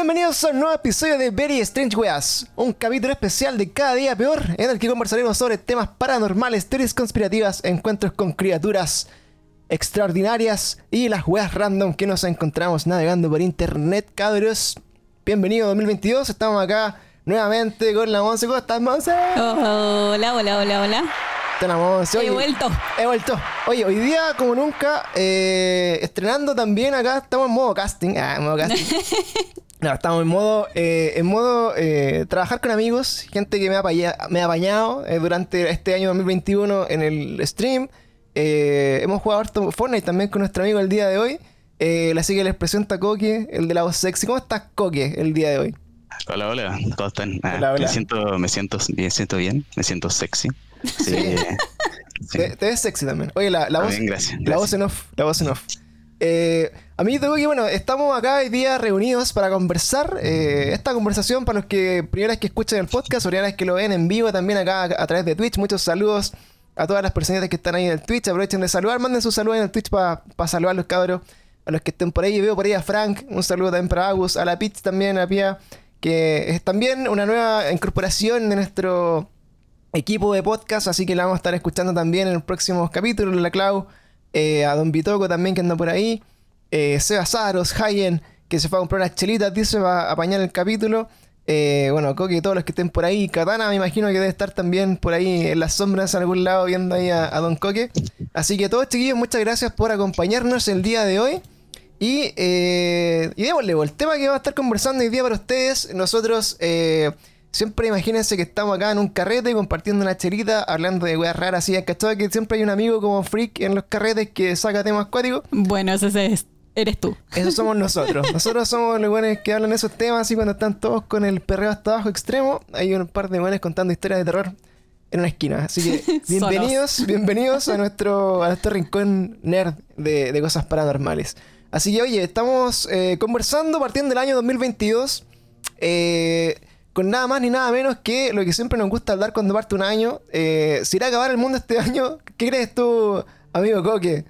Bienvenidos a un nuevo episodio de Very Strange Weas, un capítulo especial de Cada Día Peor, en el que conversaremos sobre temas paranormales, teorías conspirativas, encuentros con criaturas extraordinarias y las weas random que nos encontramos navegando por internet, cabros. Bienvenido 2022, estamos acá nuevamente con la Monse. ¿Cómo estás, Monse? Hola, hola, hola, hola. Está la Monse. He vuelto. He vuelto. Oye, hoy día, como nunca, eh, estrenando también acá, estamos en modo casting. Ah, en modo casting. No, estamos en modo, eh, en modo eh, trabajar con amigos, gente que me ha, me ha apañado eh, durante este año 2021 en el stream. Eh, hemos jugado harto Fortnite también con nuestro amigo el día de hoy. Así que les presento a Coque, el de la voz sexy. ¿Cómo estás, Coque, el día de hoy? Hola, hola, ¿cómo están? Ah, Hola, hola. Me siento, me siento, me siento bien, me siento sexy. Sí, sí. Te, te ves sexy también. Oye, la, la Ah, voz, bien, gracias, la voz en off, la voz en off. Eh, amiguito Coque, bueno, estamos acá hoy día reunidos para conversar. Eh, esta conversación, para los que primera vez que escuchan el podcast, o primera vez que lo ven en vivo también acá a, través de Twitch. Muchos saludos a todas las personitas que están ahí en el Twitch. Aprovechen de saludar, manden sus saludos en el Twitch para saludar a los cabros. A los que estén por ahí, veo por ahí a Frank, un saludo también para Agus, a la Pitch también, a Pia, que es también una nueva incorporación de nuestro equipo de podcast, así que la vamos a estar escuchando también en los próximos capítulos, la Clau, eh, a Don Bitoco también que anda por ahí, eh, Seba Saros, Hayen, que se fue a comprar unas chelitas, dice, va a apañar el capítulo. Eh, bueno, Coque, todos los que estén por ahí, Katana me imagino que debe estar también por ahí en las sombras en algún lado viendo ahí a, a Don Coque. Así que todos chiquillos, muchas gracias por acompañarnos el día de hoy. Y, eh, y démosle, el tema que vamos a estar conversando hoy día para ustedes, nosotros eh, siempre imagínense que estamos acá en un carrete compartiendo una chelita, hablando de weas raras, así, ¿cachai? Que siempre hay un amigo como freak en los carretes que saca temas acuáticos. Bueno, ese es- eres tú. Esos somos nosotros. Nosotros somos los buenos que hablan esos temas así cuando están todos con el perreo hasta abajo extremo. Hay un par de buenos contando historias de terror en una esquina. Así que bienvenidos, bienvenidos a nuestro, a nuestro rincón nerd de, de cosas paranormales. Así que oye, estamos eh, conversando partiendo del año 2022 eh, con nada más ni nada menos que lo que siempre nos gusta hablar cuando parte un año. Eh, ¿Se irá a acabar el mundo este año? ¿Qué crees tú, amigo Coque?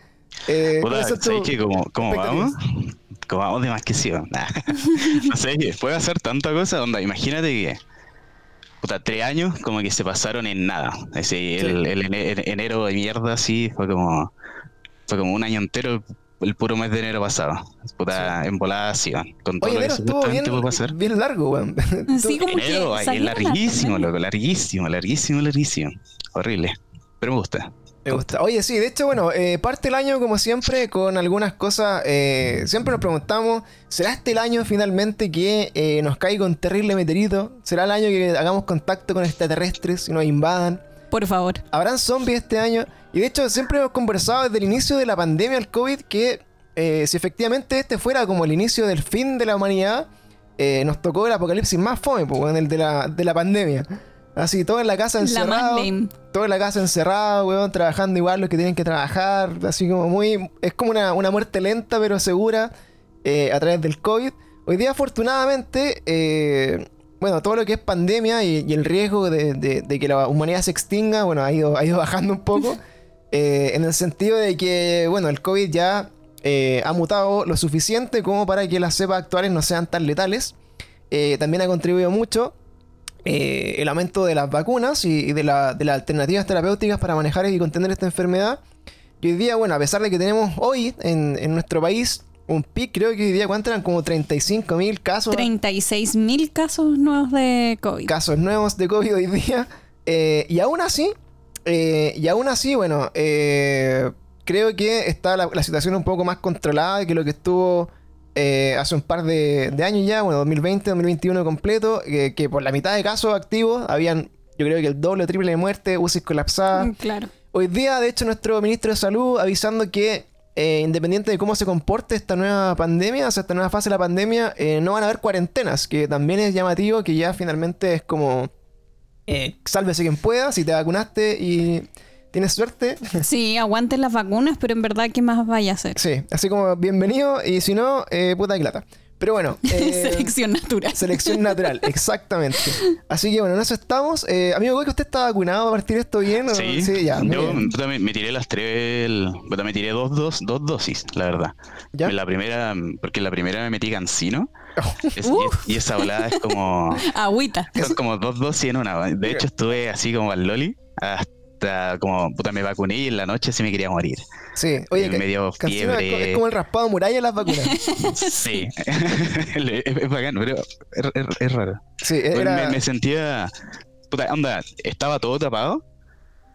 Eh, Puta, ¿cuáles son ¿sabes tus qué? ¿Cómo, cómo expectativas? vamos? ¿Cómo vamos de más que sí? Nah. no sé, puede hacer tanta cosa, onda, imagínate que puta, tres años como que se pasaron en nada. Así, el, el el enero de mierda así fue como fue como un año entero el puro mes de enero pasado. Puta, en volada así, man, con todo Oye, lo que supuestamente puede pasar. bien largo, weón. Sí, como Enero, que ay, salieron larguísimo, loco, larguísimo, larguísimo, larguísimo. Horrible. Pero me gusta. Me gusta. Oye, sí, de hecho, bueno, eh, parte el año como siempre con algunas cosas. eh, siempre nos preguntamos, ¿será este el año finalmente que eh, nos caiga un terrible meteorito? ¿Será el año que hagamos contacto con extraterrestres y nos invadan? Por favor. ¿Habrán zombies este año? Y de hecho, siempre hemos conversado desde el inicio de la pandemia del COVID que eh, si efectivamente este fuera como el inicio del fin de la humanidad, eh, nos tocó el apocalipsis más fome, pues, weón, el de la, de la pandemia. Así, todo en la casa La encerrado. lame. todo en la casa encerrado, weón, trabajando igual los que tienen que trabajar, así como muy... Es como una, una muerte lenta pero segura eh, a través del COVID. Hoy día, afortunadamente, eh, bueno, todo lo que es pandemia y, y el riesgo de, de- de que la humanidad se extinga, bueno, ha ido, ha ido bajando un poco, eh, en el sentido de que, bueno, el COVID ya eh, ha mutado lo suficiente como para que las cepas actuales no sean tan letales. Eh, también ha contribuido mucho el aumento de las vacunas y, y de, la- de las alternativas terapéuticas para manejar y contener esta enfermedad. Y hoy día, bueno, a pesar de que tenemos hoy en, en nuestro país un pic, creo que hoy día, ¿cuánto eran? Como 35 mil casos, 36 mil casos nuevos de COVID. casos nuevos de COVID hoy día. Eh, y aún así, eh, y aún así, bueno, eh, creo que está la, la situación un poco más controlada que lo que estuvo hace un par de, de años ya, bueno, 2020, 2021 completo, que, por la mitad de casos activos habían, yo creo que el doble o triple de muerte, UCI colapsadas. Mm, Claro. Hoy día, de hecho, nuestro ministro de Salud avisando que eh, independiente de cómo se comporte esta nueva pandemia, o sea, esta nueva fase de la pandemia, eh, no van a haber cuarentenas, que también es llamativo, que ya finalmente es como, eh, sálvese quien pueda, si te vacunaste y tienes suerte. Sí, aguanten las vacunas, pero en verdad, ¿qué más vaya a hacer? sí, así como bienvenido y si no, eh, puta que lata. Pero bueno. eh, Selección natural. Selección natural, exactamente. Así que bueno, en eso estamos. Eh, amigo Goy, ¿usted está vacunado a partir de esto bien? o- Sí, ya. yo puta, me, tiré las tres, el- me tiré dos, dos, dos dosis, la verdad. ¿Ya? La primera, porque la primera me metí cansino. Es- y, esa volada es como, Agüita. son como dos dosis en una. De hecho, estuve así como al loli hasta como, puta, me vacuné y en la noche sí me quería morir. Sí, oye, me dio fiebre. es como el raspado muralla de las vacunas. Sí, es, bacán, pero es, raro. Sí, Pues era. Me, me sentía. Puta, onda, estaba todo tapado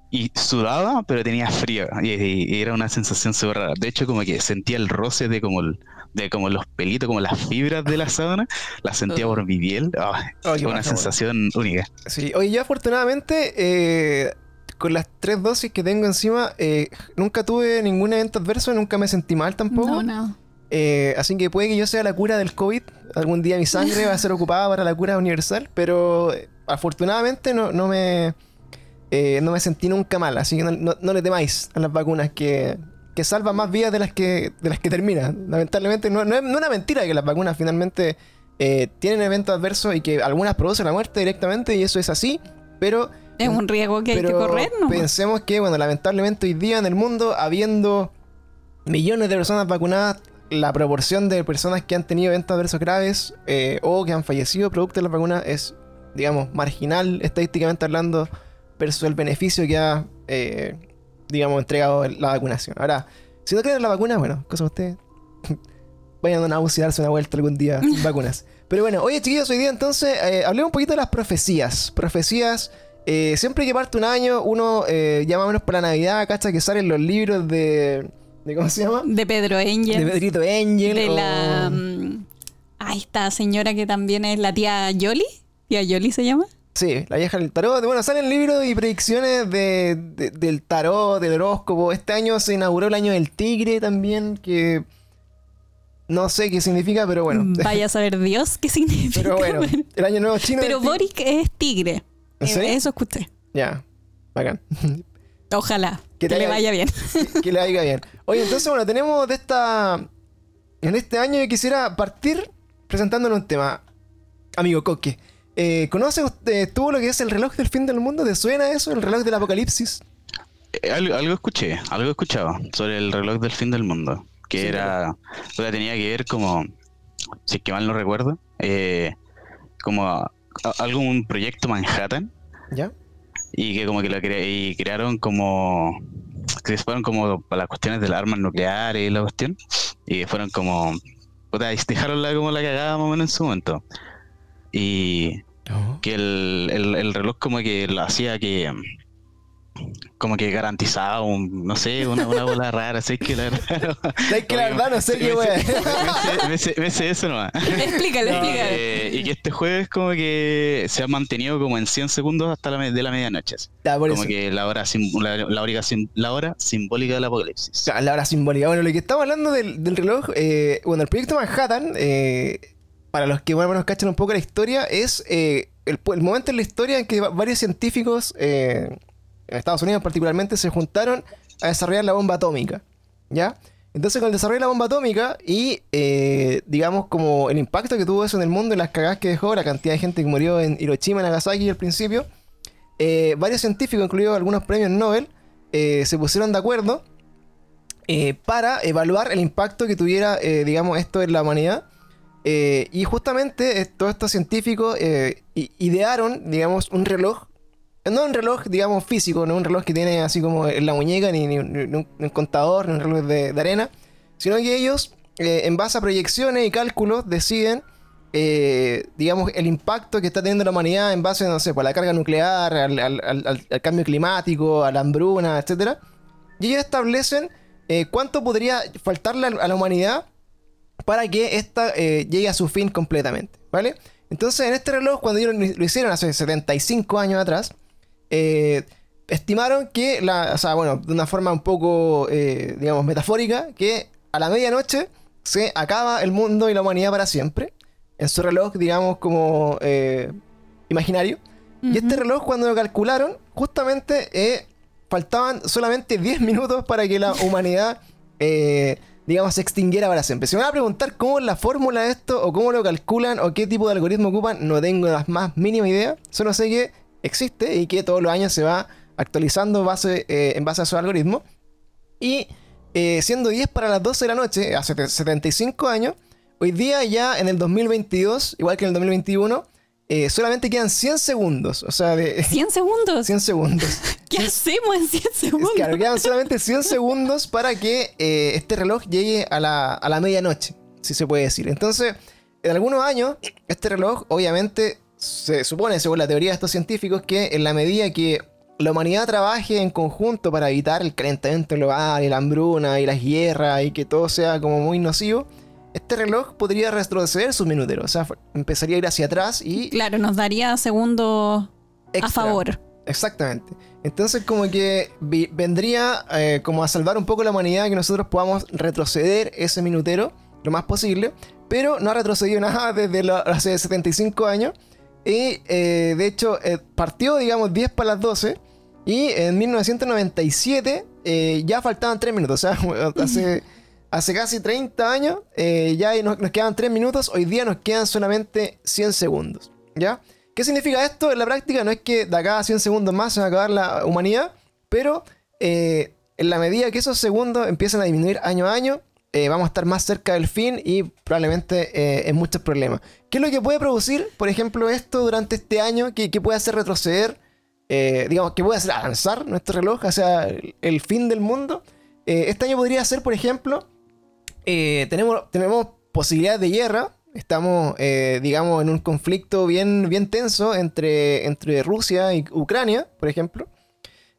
y sudaba, pero tenía frío. Y, y- y era una sensación súper rara. De hecho, como que sentía el roce de como, el- de como los pelitos, como las fibras de la sábana. Las sentía por mi piel. Ah, Oh, una sensación única. Sí, oye, yo afortunadamente, eh, con las tres dosis que tengo encima, eh, nunca tuve ningún evento adverso, nunca me sentí mal tampoco. No, no. Eh, así que puede que yo sea la cura del COVID. Algún día mi sangre va a ser ocupada para la cura universal, pero eh, afortunadamente no, no me no me sentí nunca mal. Así que no, no- no le temáis a las vacunas que, que salvan más vidas de las que de las que terminan. Lamentablemente no, no es una mentira que las vacunas finalmente tienen eventos adversos y que algunas producen la muerte directamente y eso es así, pero Es un riesgo que hay que correr, ¿no? Pensemos que, bueno, lamentablemente hoy día en el mundo, habiendo millones de personas vacunadas, la proporción de personas que han tenido eventos adversos graves eh, o que han fallecido producto de las vacunas es, digamos, marginal estadísticamente hablando versus el beneficio que ha, eh, digamos, entregado la vacunación. Ahora, si no creen en la vacuna, bueno, cosa de ustedes. Vayan a darse una vuelta algún día sin vacunas. Pero bueno, oye chiquillos, hoy día entonces eh, hablemos un poquito de las profecías. Profecías, eh, siempre que parte un año, uno eh, ya más o menos para Navidad, cacha que salen los libros de... de ¿Cómo se llama? De Pedro De Angel. Pedrito Angel. De o- la. mm, Ahí está, señora que también es la tía Yoli. Tía Yoli se llama. Sí, la vieja del tarot. Bueno, salen libros y predicciones de, de- del tarot, del horóscopo. Este año se inauguró el año del tigre también, que no sé qué significa, pero bueno. Vaya a saber Dios qué significa. pero bueno, el año nuevo chino. Pero Boric es tigre. ¿En Eh, serio? Eso escuché. Ya, bacán. Ojalá Que le vaya bien. que le vaya bien. Oye, entonces, bueno, tenemos de esta. En este año yo quisiera partir presentándole un tema. Amigo Coque. Eh, ¿Conoce usted tú lo que es el reloj del fin del mundo? ¿Te suena eso? ¿El reloj del apocalipsis? Eh, Algo, algo escuché, algo escuchaba sobre el reloj del fin del mundo. Que Sí, era. O sea, tenía que ver como. Si es que mal no recuerdo. eh, como a- algo, un proyecto Manhattan. ¿Ya? Y que como que lo cre- y crearon como que fueron como para las cuestiones de las armas nucleares y la cuestión y que fueron como puta, dejaron la como la cagada más o menos en su momento y que el, el, el reloj como que lo hacía que como que garantizaba un no sé una, una bola rara así que la verdad Es que la verdad no sé qué sé- me sé- me eso nomás explícale, explícale. Eh, y que este jueves como que se ha mantenido como en 100 segundos hasta la de la medianoche por como eso. que la hora, sim- la, la hora, sim- la hora simbólica del apocalipsis. La hora simbólica. Bueno, lo que estamos hablando del, del reloj, eh, bueno, el proyecto Manhattan, eh, para los que más o menos cachan un poco la historia, es eh, el, el momento en la historia en que va- varios científicos, eh, Estados Unidos particularmente, se juntaron a desarrollar la bomba atómica. ¿Ya? Entonces, con el desarrollo de la bomba atómica y, eh, digamos, como el impacto que tuvo eso en el mundo y las cagadas que dejó, la cantidad de gente que murió en Hiroshima y Nagasaki al principio, eh, varios científicos, incluidos algunos premios Nobel, eh, se pusieron de acuerdo para evaluar el impacto que tuviera, digamos, esto en la humanidad. Y justamente todos estos científicos idearon, digamos, un reloj. No un reloj, digamos, físico, no un reloj que tiene así como en la muñeca, ni, ni un, contador, ni un reloj de, arena, sino que ellos, eh, en base a proyecciones y cálculos, deciden, eh, digamos, el impacto que está teniendo la humanidad en base, no sé, por la carga nuclear, al, cambio climático, a la hambruna, etcétera. Y ellos establecen eh, cuánto podría faltarle a a la humanidad para que ésta llegue a su fin completamente, ¿vale? Entonces, en este reloj, cuando ellos lo lo hicieron hace 75 años atrás, eh, estimaron que, la, o sea, bueno, de una forma un poco, eh, digamos, metafórica, que a la medianoche se acaba el mundo y la humanidad para siempre, en su reloj, digamos, como eh, imaginario. Y este reloj, cuando lo calcularon, justamente faltaban solamente 10 minutos para que la humanidad, digamos, se extinguiera para siempre. Si me van a preguntar cómo es la fórmula de esto, o cómo lo calculan, o qué tipo de algoritmo ocupan, no tengo la más mínima idea. Solo sé que existe y que todos los años se va actualizando base, eh, en base a su algoritmo. Y eh, siendo 10 para las 12 de la noche, hace 75 años, hoy día ya en el 2022, igual que en el 2021, eh, solamente quedan 100 segundos. O sea, de... ¿100 segundos? 100 segundos. ¿Qué hacemos en 100 segundos? Claro, quedan solamente 100 segundos para que eh, este reloj llegue a la, a la medianoche, si se puede decir. Entonces, en algunos años, este reloj, obviamente, se supone, según la teoría de estos científicos, que en la medida que la humanidad trabaje en conjunto para evitar el calentamiento global y la hambruna y las guerras y que todo sea como muy nocivo, este reloj podría retroceder sus minuteros. O sea, empezaría a ir hacia atrás y. Claro, nos daría segundos a favor. Exactamente. Entonces, como que vendría eh, como a salvar un poco la humanidad que nosotros podamos retroceder ese minutero lo más posible. Pero no ha retrocedido nada desde hace 75 años. Y eh, de hecho, eh, partió, digamos, 10 para las 12. Y en 1997 eh, ya faltaban 3 minutos. O sea, hace, hace casi 30 años eh, ya nos, nos quedaban 3 minutos. Hoy día nos quedan solamente 100 segundos. ¿Ya? ¿Qué significa esto en la práctica? No es que de acá a 100 segundos más se va a acabar la humanidad, pero eh, en la medida que esos segundos empiezan a disminuir año a año, eh, vamos a estar más cerca del fin y probablemente eh, en muchos problemas. ¿Qué es lo que puede producir, por ejemplo, esto durante este año? ¿Qué, qué puede hacer retroceder? eh, digamos, que puede hacer avanzar nuestro reloj hacia el, fin del mundo. Este año podría ser, por ejemplo, tenemos, tenemos posibilidades de guerra. Estamos, digamos, en un conflicto bien, bien tenso entre, entre Rusia y Ucrania, por ejemplo.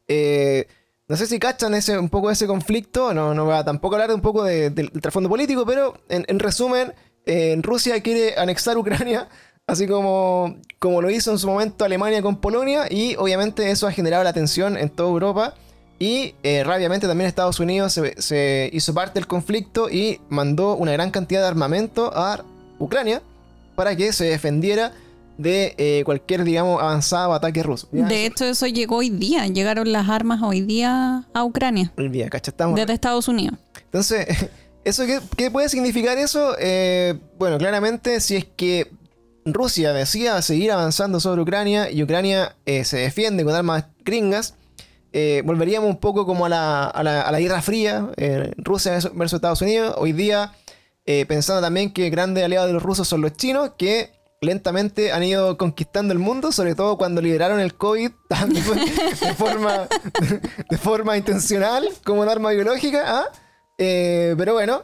Eh, no sé si cachan ese, un poco ese conflicto. No, no voy a tampoco hablar de un poco de- del, trasfondo político, pero en, en resumen, eh, Rusia quiere anexar Ucrania, así como, como lo hizo en su momento Alemania con Polonia, y obviamente eso ha generado la tensión en toda Europa. Y eh, rápidamente también Estados Unidos se hizo parte del conflicto y mandó una gran cantidad de armamento a Ucrania para que se defendiera de eh, cualquier, digamos, avanzada ataque ruso. Ya, De hecho, eso llegó hoy día. Llegaron las armas hoy día a Ucrania. ¿cachai? Estamos- Desde Estados Unidos. Entonces, ¿eso qué, qué puede significar eso? Eh, bueno, claramente si es que Rusia decida seguir avanzando sobre Ucrania y Ucrania eh, se defiende con armas gringas, eh, volveríamos un poco como a la, a la- a la Guerra Fría, eh, Rusia versus versus Estados Unidos. Hoy día, pensando también que grandes aliados de los rusos son los chinos, que lentamente han ido conquistando el mundo, sobre todo cuando liberaron el COVID de, forma, de forma intencional como un arma biológica. ¿ah? Eh, pero bueno,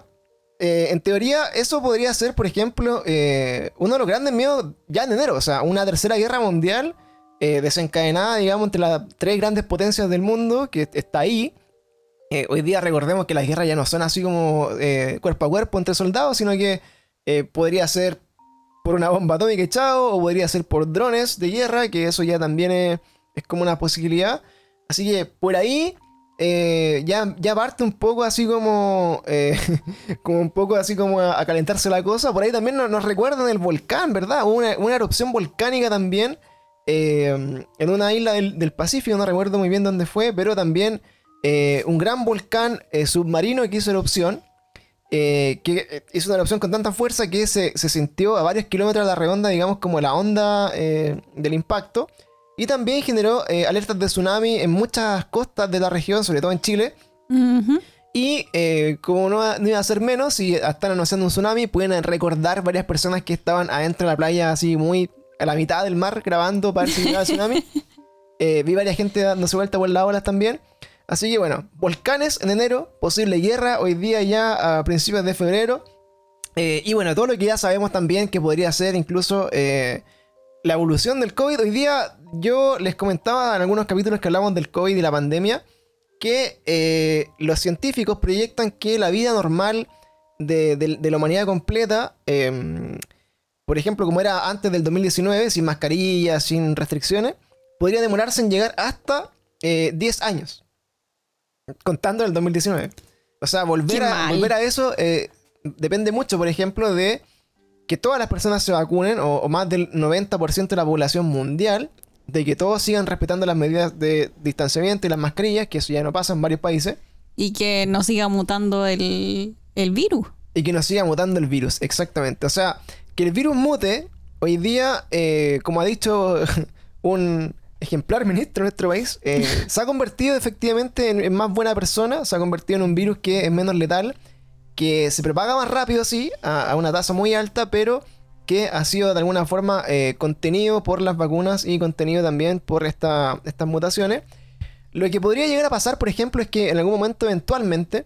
eh, en teoría eso podría ser, por ejemplo, eh, uno de los grandes miedos ya en enero, o sea, una tercera guerra mundial desencadenada, digamos, entre las tres grandes potencias del mundo, que está ahí. Hoy día recordemos que las guerras ya no son así como cuerpo a cuerpo entre soldados, sino que podría ser por una bomba atómica echado, o podría ser por drones de guerra, que eso ya también es, es como una posibilidad. Así que por ahí eh, ya, ya parte un poco así como, eh, como un poco así como a, calentarse la cosa. Por ahí también nos, nos recuerdan el volcán, ¿verdad? Una, erupción volcánica también eh, en una isla del, del Pacífico, no recuerdo muy bien dónde fue, pero también un gran volcán submarino que hizo erupción. Eh, que eh, hizo una erupción con tanta fuerza que se, se sintió a varios kilómetros a la redonda, digamos, como la onda eh, del impacto. Y también generó eh, alertas de tsunami en muchas costas de la región, sobre todo en Chile. Y como no, no iba a ser menos, si están anunciando un tsunami, pueden recordar varias personas que estaban adentro de la playa, así muy a la mitad del mar, grabando para el tsunami. Vi varias gente dándose vuelta por las olas también. Así que bueno, volcanes en enero, posible guerra hoy día ya a principios de febrero. Eh, y bueno, todo lo que ya sabemos también que podría ser incluso eh, la evolución del COVID. Hoy día yo les comentaba en algunos capítulos que hablamos del COVID y la pandemia que eh, los científicos proyectan que la vida normal de, de- la humanidad completa, eh, por ejemplo, como era antes del 2019, sin mascarillas, sin restricciones, podría demorarse en llegar hasta eh, 10 años, contando el 2019. O sea, volver, a, volver a eso eh, depende mucho, por ejemplo, de que todas las personas se vacunen, o, o más del 90% de la población mundial, de que todos sigan respetando las medidas de distanciamiento y las mascarillas, que eso ya no pasa en varios países. Y que no siga mutando el, el virus. Y que nos siga mutando el virus, exactamente. O sea, que el virus mute, hoy día, eh, como ha dicho un ejemplar ministro de nuestro país, eh, se ha convertido efectivamente en, en más buena persona, se ha convertido en un virus que es menos letal, que se propaga más rápido, sí, a, a una tasa muy alta, pero que ha sido de alguna forma eh, contenido por las vacunas y contenido también por esta- estas mutaciones. Lo que podría llegar a pasar, por ejemplo, es que en algún momento eventualmente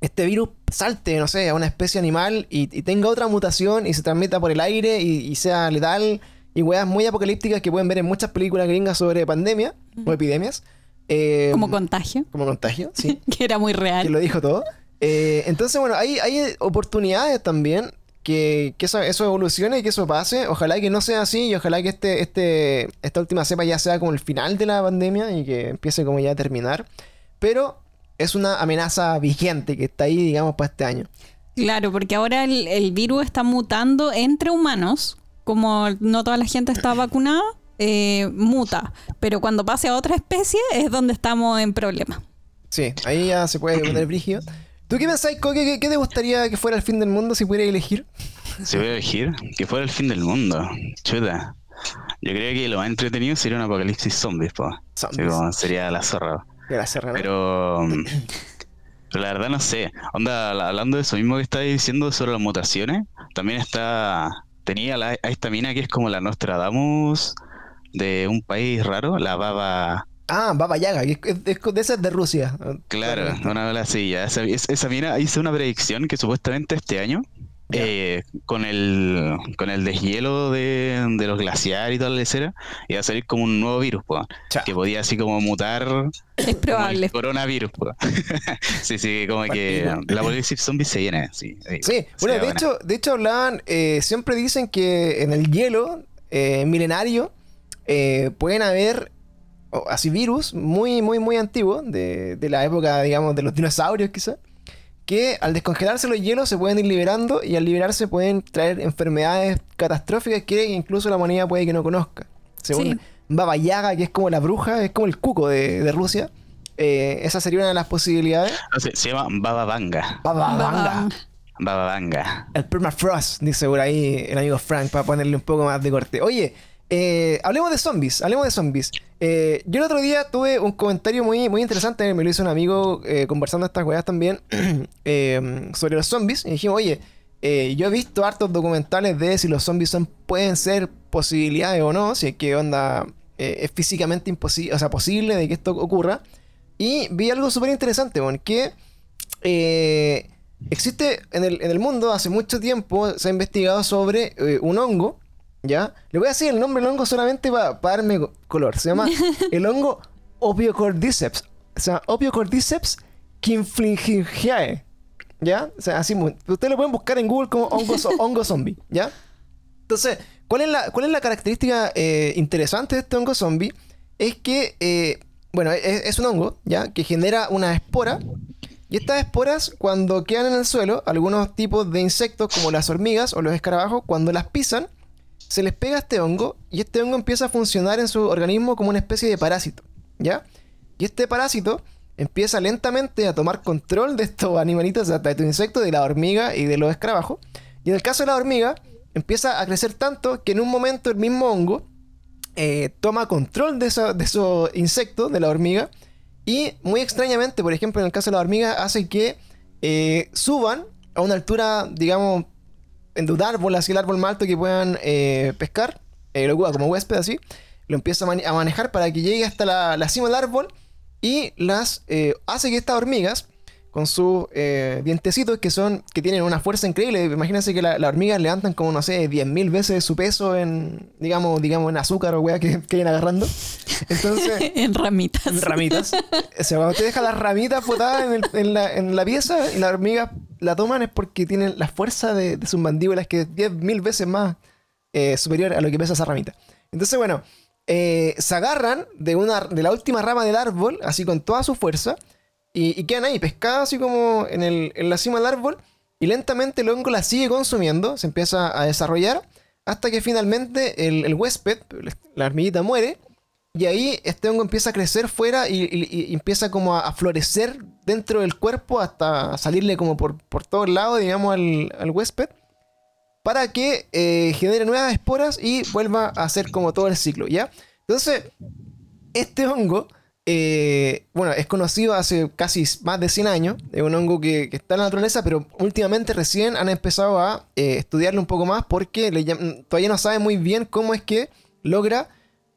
este virus salte, no sé, a una especie animal y, y tenga otra mutación y se transmita por el aire y, y sea letal y weas muy apocalípticas que pueden ver en muchas películas gringas sobre pandemia o epidemias. Eh, Como contagio, como contagio, sí que era muy que real. lo dijo todo. Eh, entonces, bueno, hay, hay oportunidades también que, que eso, eso evolucione y que eso pase. Ojalá que no sea así y ojalá que este, este, esta última cepa ya sea como el final de la pandemia y que empiece como ya a terminar. Pero es una amenaza vigente que está ahí, digamos, para este año. Claro, porque ahora el, el virus está mutando entre humanos, como no toda la gente está vacunada, eh, muta. Pero cuando pase a otra especie es donde estamos en problemas. Sí, ahí ya se puede poner brígido. ¿Tú qué pensáis, Coque? ¿Qué, qué te gustaría que fuera el fin del mundo si pudieras elegir? Se voy a elegir que fuera el fin del mundo. Chuta. Yo creo que lo más entretenido sería un apocalipsis zombies, po. Zombies. Sí, como sería la zorra. Gracias, Renan. Pero, mm, pero la verdad no sé. Onda, la- hablando de eso mismo que estabas diciendo sobre las mutaciones, también está. Tenía la, a esta mina que es como la Nostradamus de un país raro, la baba. Ah, Baba Yaga, que es, de esas de Rusia. Claro, una ola así, ya. Esa, es- esa mina hizo una predicción que supuestamente este año. Eh, con el con el deshielo de, de los glaciares y toda la lecera, iba a salir como un nuevo virus, po, que podía así como mutar Es como probable. el coronavirus, po. sí, sí, como que la apocalipsis zombie se viene, sí. Sí, bueno, de buena. hecho, de hecho hablaban, eh, siempre dicen que en el hielo eh, milenario eh, pueden haber así virus muy, muy, muy antiguos, de, de la época, digamos, de los dinosaurios quizás, que al descongelarse los hielos se pueden ir liberando y al liberarse pueden traer enfermedades catastróficas que incluso la humanidad puede que no conozca. Según Sí. Baba Yaga, que es como la bruja, es como el cuco de, de Rusia, eh, esa sería una de las posibilidades. No se llama Baba Vanga. Baba Vanga. Baba Vanga. El permafrost, dice por ahí el amigo Frank, para ponerle un poco más de corte. Oye, eh, hablemos de zombies, hablemos de zombies. Eh, yo el otro día tuve un comentario muy, muy interesante, me lo hizo un amigo eh, conversando estas weas también, eh, sobre los zombies. Y dijimos, oye, eh, yo he visto hartos documentales de si los zombies son, pueden ser posibilidades o no, si es que onda es físicamente imposible, o sea, posible de que esto ocurra. Y vi algo súper interesante, bueno, que existe en el, en el mundo hace mucho tiempo, se ha investigado sobre un hongo, ¿ya? Le voy a decir el nombre del hongo solamente para darme co- color. Se llama el hongo Opiocordyceps. Se llama Opiocordyceps quinflingiae, ¿ya? O sea, así, muy- ustedes lo pueden buscar en Google como hongo, hongo zombie, ¿ya? Entonces, ¿cuál es la, cuál es la característica eh, interesante de este hongo zombie? Es que, eh, bueno, es, es un hongo, ¿ya? Que genera una espora. Y estas esporas, cuando quedan en el suelo, algunos tipos de insectos, como las hormigas o los escarabajos, cuando las pisan, se les pega este hongo y este hongo empieza a funcionar en su organismo como una especie de parásito, ¿ya? Y este parásito empieza lentamente a tomar control de estos animalitos, de estos insectos, de la hormiga y de los escarabajos. Y en el caso de la hormiga, empieza a crecer tanto que en un momento el mismo hongo eh, toma control de esos insectos, de la hormiga, y muy extrañamente, por ejemplo, en el caso de la hormiga, hace que eh, suban a una altura, digamos, en un árbol, así el árbol más alto que puedan eh, pescar, eh, lo ocupa como huésped así, lo empieza a manejar para que llegue hasta la, la cima del árbol y las eh, hace que estas hormigas con sus eh, dientecitos que son que tienen una fuerza increíble. Imagínense que la- las hormigas levantan como, no sé, 10.000 veces su peso en, digamos, digamos en azúcar o weá que, que vayan agarrando. Entonces, en ramitas. en ramitas. O sea, cuando usted deja las ramitas botadas en, el- en la, en la pieza y las hormigas la toman es porque tienen la fuerza de, de sus mandíbulas que es 10.000 veces más eh, superior a lo que pesa esa ramita. Entonces, bueno, eh, se agarran de, una, de la última rama del árbol, así con toda su fuerza, y, y quedan ahí pescadas así como en, el- en la cima del árbol, y lentamente el hongo la sigue consumiendo, se empieza a desarrollar, hasta que finalmente el, huésped, la hormiguita muere, Y ahí este hongo empieza a crecer fuera y, empieza como a, a florecer dentro del cuerpo hasta salirle como por, por todos lados, digamos, al, al huésped. Para que eh, genere nuevas esporas y vuelva a hacer como todo el ciclo, ¿ya? Entonces, este hongo, eh, bueno, es conocido hace casi más de 100 años. Es un hongo que, está en la naturaleza, pero últimamente recién han empezado a eh, estudiarlo un poco más porque todavía no saben muy bien cómo es que logra,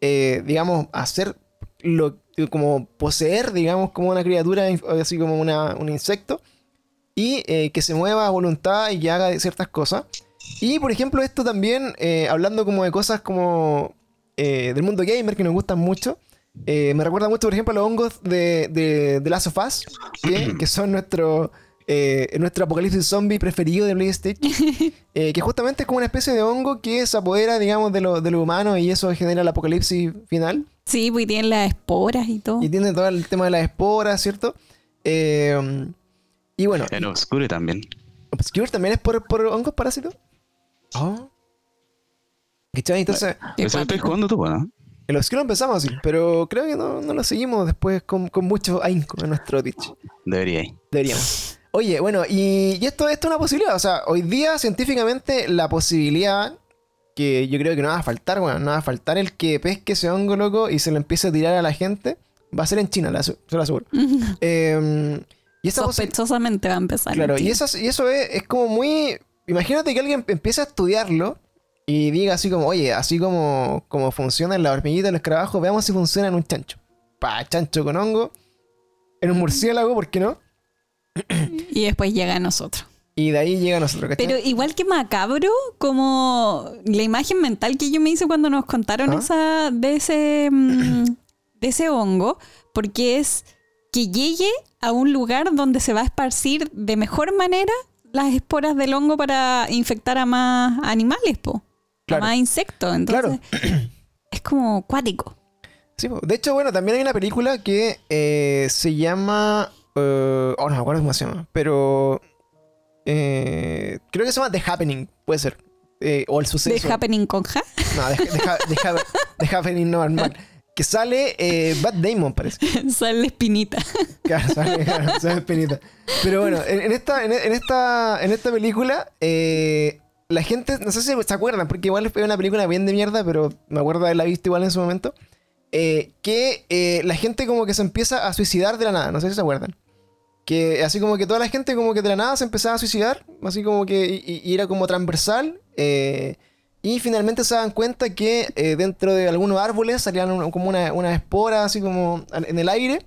eh, digamos, hacer lo, como poseer, digamos, como una criatura, así como un insecto, y que se mueva a voluntad y que haga ciertas cosas. Y por ejemplo, esto también, hablando como de cosas como del mundo gamer que nos gustan mucho, eh, me recuerda mucho, por ejemplo, a los hongos de, de, de Last of Us, que, que son nuestro, eh, nuestro apocalipsis zombie preferido de PlayStation, eh, que justamente es como una especie de hongo que se apodera, digamos, de lo, de lo humano y eso genera el apocalipsis final. Sí, pues y tienen las esporas y todo. Y tiene todo el tema de las esporas, ¿cierto? Eh, y bueno, En Obscure también. Obscure también es por, por hongos parásitos. Oh. ¿Cachai? Entonces, Eso estoy jugando tú, ¿no? El Obscure lo empezamos así, pero creo que no, no lo seguimos después con, con mucho ahínco en nuestro Twitch. Debería ir. Deberíamos. Oye, bueno, y, y esto, esto es una posibilidad. O sea, hoy día científicamente la posibilidad que yo creo que no va a faltar, bueno, no va a faltar el que pesque ese hongo loco y se lo empiece a tirar a la gente, va a ser en China, la se lo aseguro. Eh, y esa Sospechosamente va a empezar. Claro, y, sí. esas- y eso es, es como muy... Imagínate que alguien empieza a estudiarlo y diga así como, oye, así como, como funcionan la hormiguita y los escarabajos, veamos si funciona en un chancho. Pa, chancho con hongo, en un murciélago, ¿por qué no? Y después llega a nosotros. Y de ahí llega a nosotros, ¿cachai? Pero igual que macabro, como la imagen mental que yo me hice cuando nos contaron ¿Ah? esa de ese mm, de ese hongo, porque es que llegue a un lugar donde se va a esparcir de mejor manera las esporas del hongo para infectar a más animales, po, Claro. más insectos. Entonces, es como cuático. Sí, de hecho, bueno, también hay una película que eh, se llama... eh, oh, no me acuerdo cómo se llama, pero... eh, creo que se llama The Happening, puede ser. Eh, o el De suceso. Happening con Ja. No, The, The Ha- The Ha- The Happening no, normal. Que sale eh, Matt Damon, parece. Sale espinita. Claro, sale, claro, sale Penita. Pero bueno, en, en esta, en, en esta, en esta película, eh, la gente, no sé si se acuerdan, porque igual es una película bien de mierda, pero me acuerdo de haberla visto igual en su momento. eh, que eh, la gente como que se empieza a suicidar de la nada, no sé si se acuerdan. Que así como que toda la gente como que de la nada se empezaba a suicidar, así como que y, era como transversal. eh, y finalmente se dan cuenta que dentro de algunos árboles salían como una, una espora así como en el aire.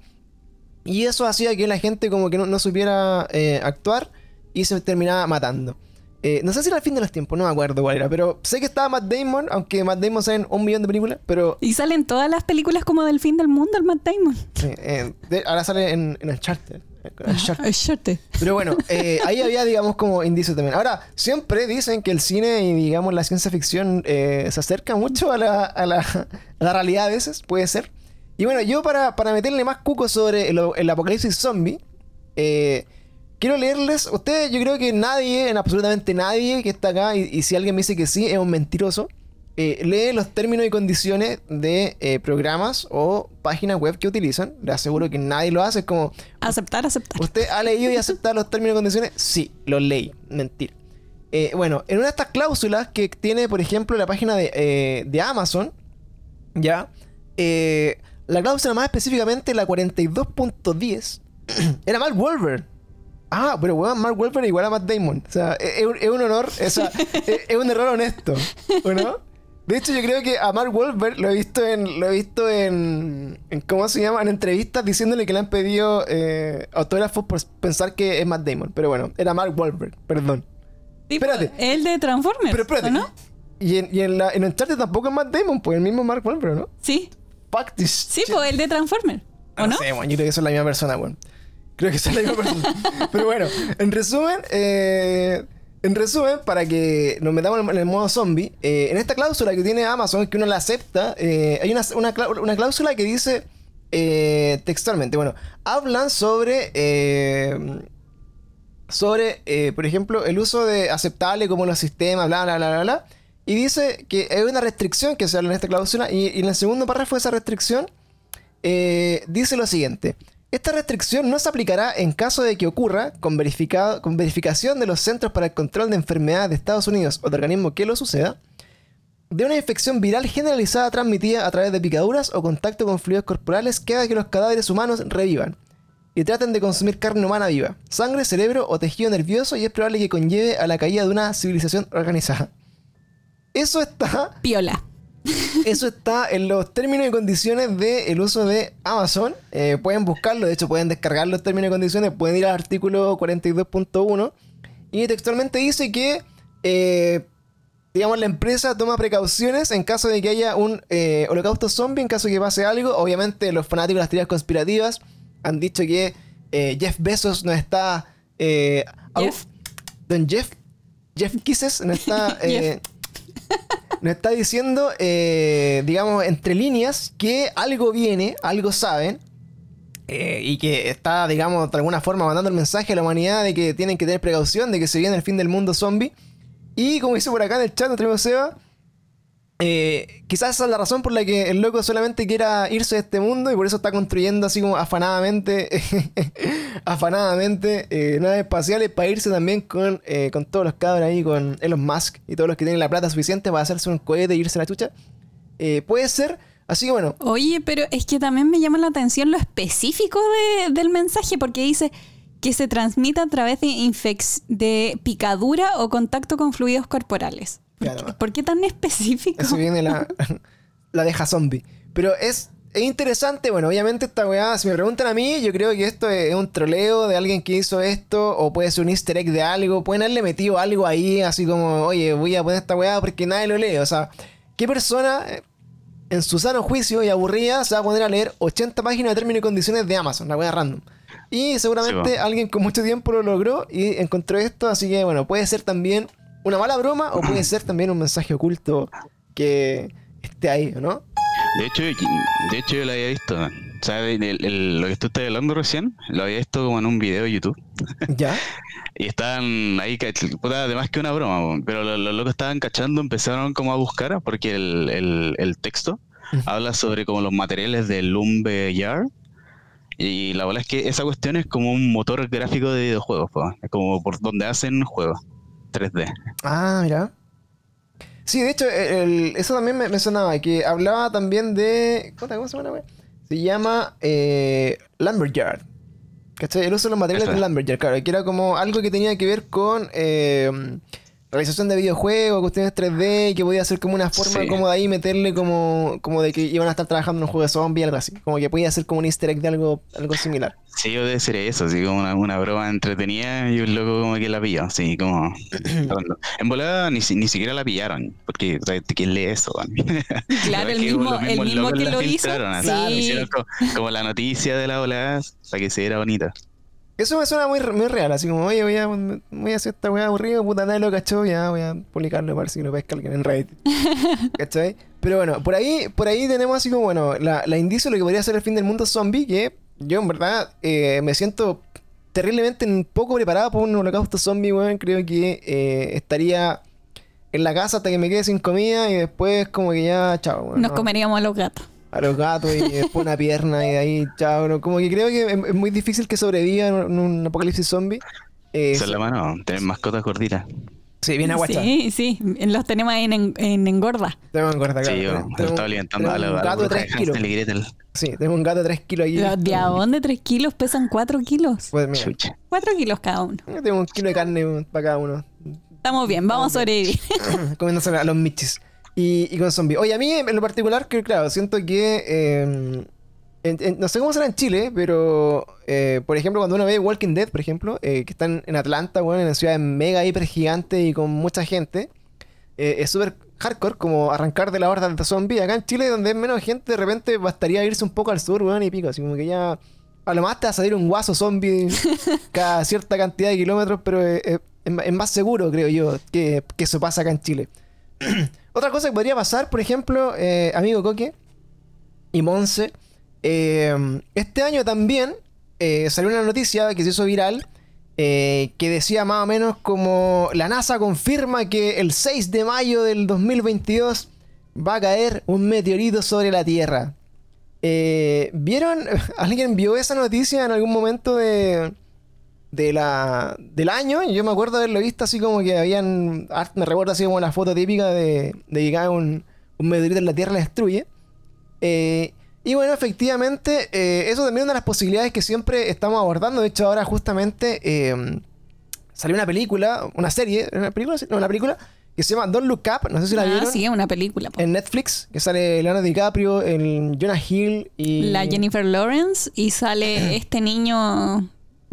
Y eso hacía que la gente como que no, no supiera actuar y se terminaba matando. Eh, no sé si era el fin de los tiempos, no me acuerdo cuál era, pero sé que estaba Matt Damon, aunque Matt Damon sale en un millón de películas, pero Y salen todas las películas como del fin del mundo, el Matt Damon. eh, de- ahora sale en, en. Uncharted. Ay, shorte. Pero bueno, eh, ahí había, digamos, como indicios también. Ahora, siempre dicen que el cine y, digamos, la ciencia ficción eh, se acerca mucho a la, a, la, a la realidad a veces, puede ser. Y bueno, yo para, para meterle más cuco sobre el, el apocalipsis zombie, eh, quiero leerles, ustedes, yo creo que nadie, en absolutamente nadie que está acá, y, y si alguien me dice que sí, es un mentiroso, eh, lee los términos y condiciones de eh, programas o páginas web que utilizan. Le aseguro que nadie lo hace, es como... Aceptar, aceptar. ¿Usted ha leído y aceptado los términos y condiciones? Sí, los leí. Mentira. Eh, bueno, en una de estas cláusulas que tiene, por ejemplo, la página de, de Amazon, ya, la cláusula más específicamente, la 42.10, era Mark Wahlberg. Ah, pero weón, Mark Wahlberg igual a Matt Damon. O sea, es, es un- es un honor, o sea, es, es un error honesto, ¿o no? De hecho, yo creo que a Mark Wahlberg lo he visto en, lo he visto en, en ¿cómo se llama? En entrevistas diciéndole que le han pedido eh, autógrafos por pensar que es Matt Damon. Pero bueno, era Mark Wahlberg, perdón. Tipo, espérate. El de Transformers. Pero espérate. ¿o no? Y en, y en, la, en Uncharted tampoco es Matt Damon, pues el mismo Mark Wahlberg, ¿no? Sí. This Sí, pues el de Transformers. ¿O no, no? sé, weón, yo creo que son la misma persona, weón. Creo que son la misma persona. Pero bueno, en resumen, eh, en resumen, para que nos metamos en el modo zombie, eh, en esta cláusula que tiene Amazon, que uno la acepta, eh, hay una, una, una cláusula que dice textualmente, bueno, hablan sobre, sobre, eh, por ejemplo, el uso de aceptable como los sistemas, bla, bla, bla, bla, bla. Y dice que hay una restricción que se habla en esta cláusula. Y, y en el segundo párrafo de esa restricción eh, dice lo siguiente. Esta restricción no se aplicará en caso de que ocurra, con, verificación de los Centros para el Control de Enfermedades de Estados Unidos o de organismo que lo suceda, de una infección viral generalizada transmitida a través de picaduras o contacto con fluidos corporales que haga que los cadáveres humanos revivan y traten de consumir carne humana viva, sangre, cerebro o tejido nervioso y es probable que conlleve a la caída de una civilización organizada. Eso está Piola. Eso está en los términos y condiciones del uso de Amazon. Eh, pueden buscarlo, de hecho pueden descargar los términos y condiciones, pueden ir al artículo 42.1 y textualmente dice que, eh, digamos, la empresa toma precauciones en caso de que haya un eh, holocausto zombie, en caso de que pase algo. Obviamente los fanáticos de las teorías conspirativas han dicho que eh, Jeff Bezos no está... Jeff. Don Jeff, Jeff Kisses no está... nos está diciendo, eh, digamos, entre líneas, que algo viene, algo saben, eh, y que está, digamos, de alguna forma mandando el mensaje a la humanidad de que tienen que tener precaución, de que se viene el fin del mundo zombie. Y como dice por acá en el chat, nuestro amigo Seba, eh, quizás esa es la razón por la que el loco solamente quiera irse de este mundo y por eso está construyendo así como afanadamente, afanadamente eh, naves espaciales para irse también con, eh, con todos los cabros ahí, con Elon Musk y todos los que tienen la plata suficiente para hacerse un cohete e irse a la chucha. Eh, puede ser, así que bueno, Oye, pero es que también me llama la atención lo específico de- del mensaje, porque dice que se transmite a través de, de picadura o contacto con fluidos corporales. ¿Por, Claro. qué, por qué tan específico? Eso viene la, la deja zombie. Pero es, es interesante, bueno, obviamente esta weá, si me preguntan a mí, yo creo que esto es un troleo de alguien que hizo esto, o puede ser un easter egg de algo, pueden haberle metido algo ahí, así como, oye, voy a poner esta weá porque nadie lo lee. O sea, ¿qué persona eh, en su sano juicio y aburrida se va a poner a leer 80 páginas de términos y condiciones de Amazon, la weá random? Y seguramente Sí, alguien con mucho tiempo lo logró y encontró esto, así que bueno, puede ser también una mala broma o puede ser también un mensaje oculto que esté ahí, ¿no? De hecho, de hecho yo lo había visto. El- lo que tú estás hablando recién, lo había visto como en un video de YouTube. ¿Ya? Y estaban ahí, puta, además que una broma, pero los, los locos estaban cachando, empezaron como a buscar, porque el, el, el texto habla sobre como los materiales del Lumberyard. Y la verdad es que esa cuestión es como un motor gráfico de videojuegos, po. es como por donde hacen juegos 3D. Ah, mira. Sí, de hecho, el- eso también me, me sonaba, que hablaba también de... ¿Cómo se llama la wea? Se llama eh, Lumberyard. ¿Cachai? El uso de los materiales de Lumberyard, claro, que era como algo que tenía que ver con eh, realización de videojuegos, cuestiones 3D, y que podía ser como una forma Sí. como de ahí meterle como, como de que iban a estar trabajando en un juego de zombie, algo así. Como que podía ser como un easter egg de algo, algo similar. Sí, yo debe ser eso, así como una, una broma entretenida y un loco como que la pilló, así como... en volada ni, si- ni siquiera la pillaron, porque o sea, ¿quién lee eso? Claro, el mismo, el mismo que lo hizo. Sí. como, como la noticia de la volada para que se viera bonita. Eso me suena muy, muy real, así como, oye, voy a, voy a hacer esta weá aburrida, puta nadie lo cachó, ya voy a publicarlo para ver si lo pesca alguien en Reddit. ¿Cachai? Pero bueno, por ahí, por ahí tenemos así como, bueno, la, la indicio de lo que podría ser el fin del mundo zombie, que yo en verdad eh, me siento terriblemente poco preparado para un holocausto zombie, weón. Creo que eh, estaría en la casa hasta que me quede sin comida y después como que ya, chao, weón. Nos ¿no? comeríamos a los gatos. A los gatos y después una pierna y de ahí, chao. ¿no? Como que creo que es, es muy difícil que sobreviva en un, apocalipsis zombie. Eh, Esa es la mano, tener mascotas gorditas. sí, bien aguachado. Sí, sí, los tenemos ahí en, en- en engorda. Tenemos un gorda acá. Sí, yo Tenemos- me estaba alimentando a la, un gato de bruja 3 de kilos. Sí, tenemos un gato de 3 kilos ahí. ¿Los de a dónde? ¿Tres kilos? Pesan cuatro kilos. Pues mira, Chucha. Cuatro kilos cada uno. tenemos un kilo de carne para cada uno. Estamos bien, vamos a sobrevivir. comiéndose a los michis. Y, y con zombies. Oye, a mí en lo particular, que claro, siento que. eh, en- en- no sé cómo será en Chile, pero. eh, por ejemplo, cuando uno ve Walking Dead, por ejemplo, eh, que están en Atlanta, bueno, en una ciudad mega hiper gigante y con mucha gente, eh, es súper hardcore como arrancar de la horda de zombies. Acá en Chile, donde es menos gente, de repente bastaría irse un poco al sur, weón, y pico. Así como que ya. A lo más te va a salir un guaso zombie cada cierta cantidad de kilómetros, pero es más seguro, creo yo, que, que eso pasa acá en Chile. Otra cosa que podría pasar, por ejemplo, eh, amigo Coque y Monse, eh, este año también eh, salió una noticia que se hizo viral eh, que decía más o menos como la NASA confirma que el 6 de mayo del 2022 va a caer un meteorito sobre la Tierra. ¿Vieron? ¿Alguien vio esa noticia en algún momento de, de la, del año? Yo me acuerdo haberlo visto así como que habían... Me recuerdo así como la foto típica de, de cae un, un meteorito en la Tierra y la destruye. Eh, y bueno, efectivamente, eh, eso también es una de las posibilidades que siempre estamos abordando. De hecho, ahora justamente eh, salió una película, una serie, ¿una película? No, una película que se llama Don't Look Up. No sé si la Ah, vieron. sí, es una película. po. En Netflix, que sale Leonardo DiCaprio, el Jonah Hill y. La Jennifer Lawrence y sale este niño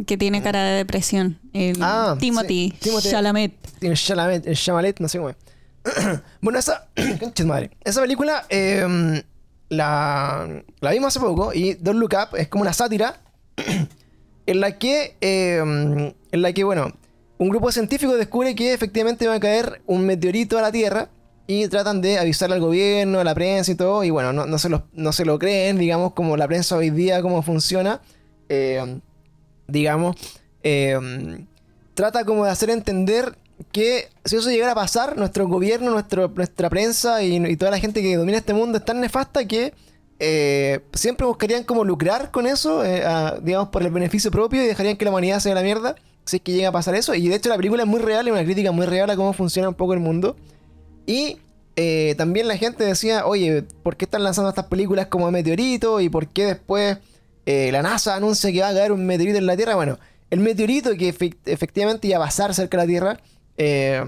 que tiene cara de depresión. El Ah, Timothy, sí, Timothy- Chalamet. Chalamet, el Chamalet, no sé cómo es. bueno, esa. madre. Esa película eh, la, la vimos hace poco y Don't Look Up es como una sátira en la que. eh, en la que, bueno, un grupo de científicos descubre que efectivamente va a caer un meteorito a la Tierra y tratan de avisar al gobierno, a la prensa y todo. Y bueno, no, no se, lo, no se lo creen, digamos, como la prensa hoy día, cómo funciona. Eh, digamos. eh, trata como de hacer entender que si eso llegara a pasar, nuestro gobierno, nuestro, nuestra prensa y, y toda la gente que domina este mundo es tan nefasta que eh, siempre buscarían como lucrar con eso, eh, digamos, por el beneficio propio y dejarían que la humanidad se dé la mierda si es que llega a pasar eso. Y de hecho la película es muy real, es una crítica muy real a cómo funciona un poco el mundo. Y eh, también la gente decía, oye, ¿por qué están lanzando estas películas como meteorito? ¿Y por qué después eh, la NASA anuncia que va a caer un meteorito en la Tierra? Bueno, el meteorito que efec- efectivamente iba a pasar cerca de la Tierra eh,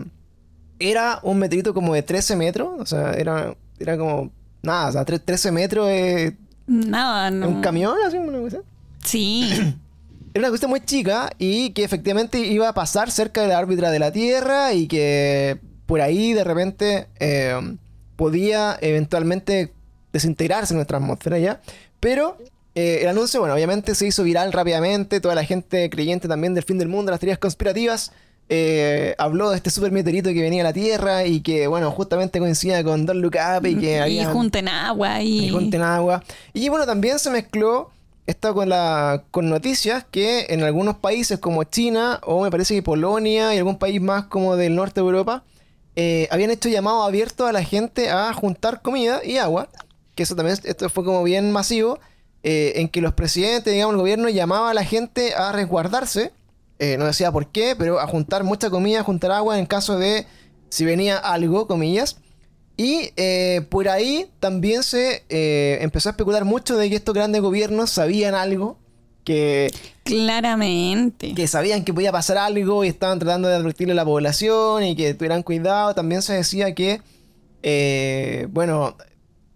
era un meteorito como de 13 metros. O sea, era, era como... Nada, o sea, tre- 13 metros es Nada, no. un camión, así una cosa. Sí. Era una cuestión muy chica y que efectivamente iba a pasar cerca de la órbita de la Tierra y que por ahí de repente eh, podía eventualmente desintegrarse en nuestra atmósfera ya. Pero eh, el anuncio, bueno, obviamente se hizo viral rápidamente. Toda la gente creyente también del fin del mundo, las teorías conspirativas, eh, habló de este super meteorito que venía a la Tierra y que, bueno, justamente coincidía con Don't Look Up y que y había junten agua y. y junten agua. Y bueno, también se mezcló esto con, la, con noticias que en algunos países como China o me parece que Polonia y algún país más como del norte de Europa eh, habían hecho llamado abierto a la gente a juntar comida y agua. Que eso también, esto fue como bien masivo. Eh, en que los presidentes, digamos, el gobierno llamaba a la gente a resguardarse. eh, no decía por qué, pero a juntar mucha comida, a juntar agua en caso de si venía algo, comillas. Y eh, por ahí también se empezó a especular mucho de que estos grandes gobiernos sabían algo, que, Claramente. que sabían que podía pasar algo y estaban tratando de advertirle a la población y que tuvieran cuidado. También se decía que, eh, bueno,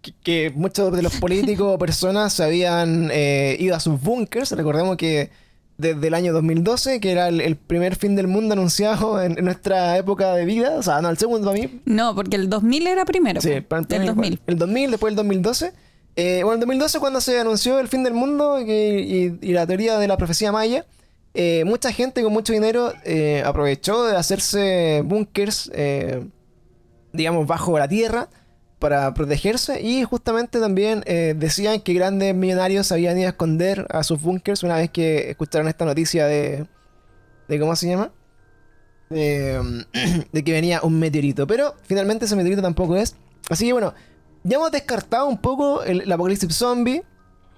que, que muchos de los políticos o personas se habían eh, ido a sus búnkers. Recordemos que desde el año 2012, que era el, el primer fin del mundo anunciado en, en nuestra época de vida, o sea, no, el segundo para mí, No, porque el 2000 era primero. Sí, el para- 2000. El 2000, después el 2012. Eh, bueno, el 2012 cuando se anunció el fin del mundo y, y- y la teoría de la profecía maya, eh, mucha gente con mucho dinero eh, aprovechó de hacerse búnkers, digamos, bajo la tierra para protegerse y justamente también eh, decían que grandes millonarios habían ido a esconder a sus búnkers una vez que escucharon esta noticia de... de ¿Cómo se llama? de, de que venía un meteorito. Pero finalmente ese meteorito tampoco es. Así que bueno, ya hemos descartado un poco el, el apocalipsis zombie,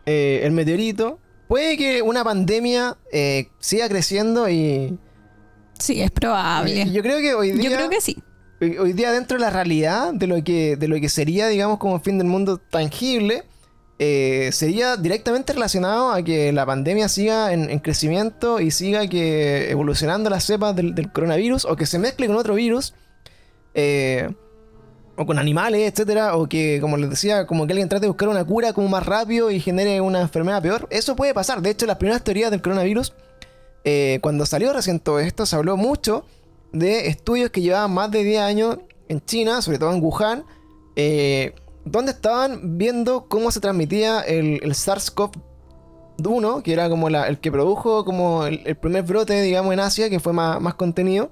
eh, el meteorito. Puede que una pandemia eh, siga creciendo y, Sí, es probable. yo creo que hoy día Yo creo que sí. Hoy hoy día dentro de la realidad de lo que de lo que sería digamos como fin del mundo tangible eh, sería directamente relacionado a que la pandemia siga en, en crecimiento y siga que evolucionando las cepas del, coronavirus o que se mezcle con otro virus eh, o con animales, etcétera, o que, como les decía, como que alguien trate de buscar una cura como más rápido y genere una enfermedad peor. Eso puede pasar. De hecho, las primeras teorías del coronavirus, eh, cuando salió recién todo esto, se habló mucho de estudios que llevaban más de 10 años en China, sobre todo en Wuhan, eh, donde estaban viendo cómo se transmitía el, el SARS-CoV-1, que era como el que produjo como el, el primer brote, digamos, en Asia, que fue más, más contenido.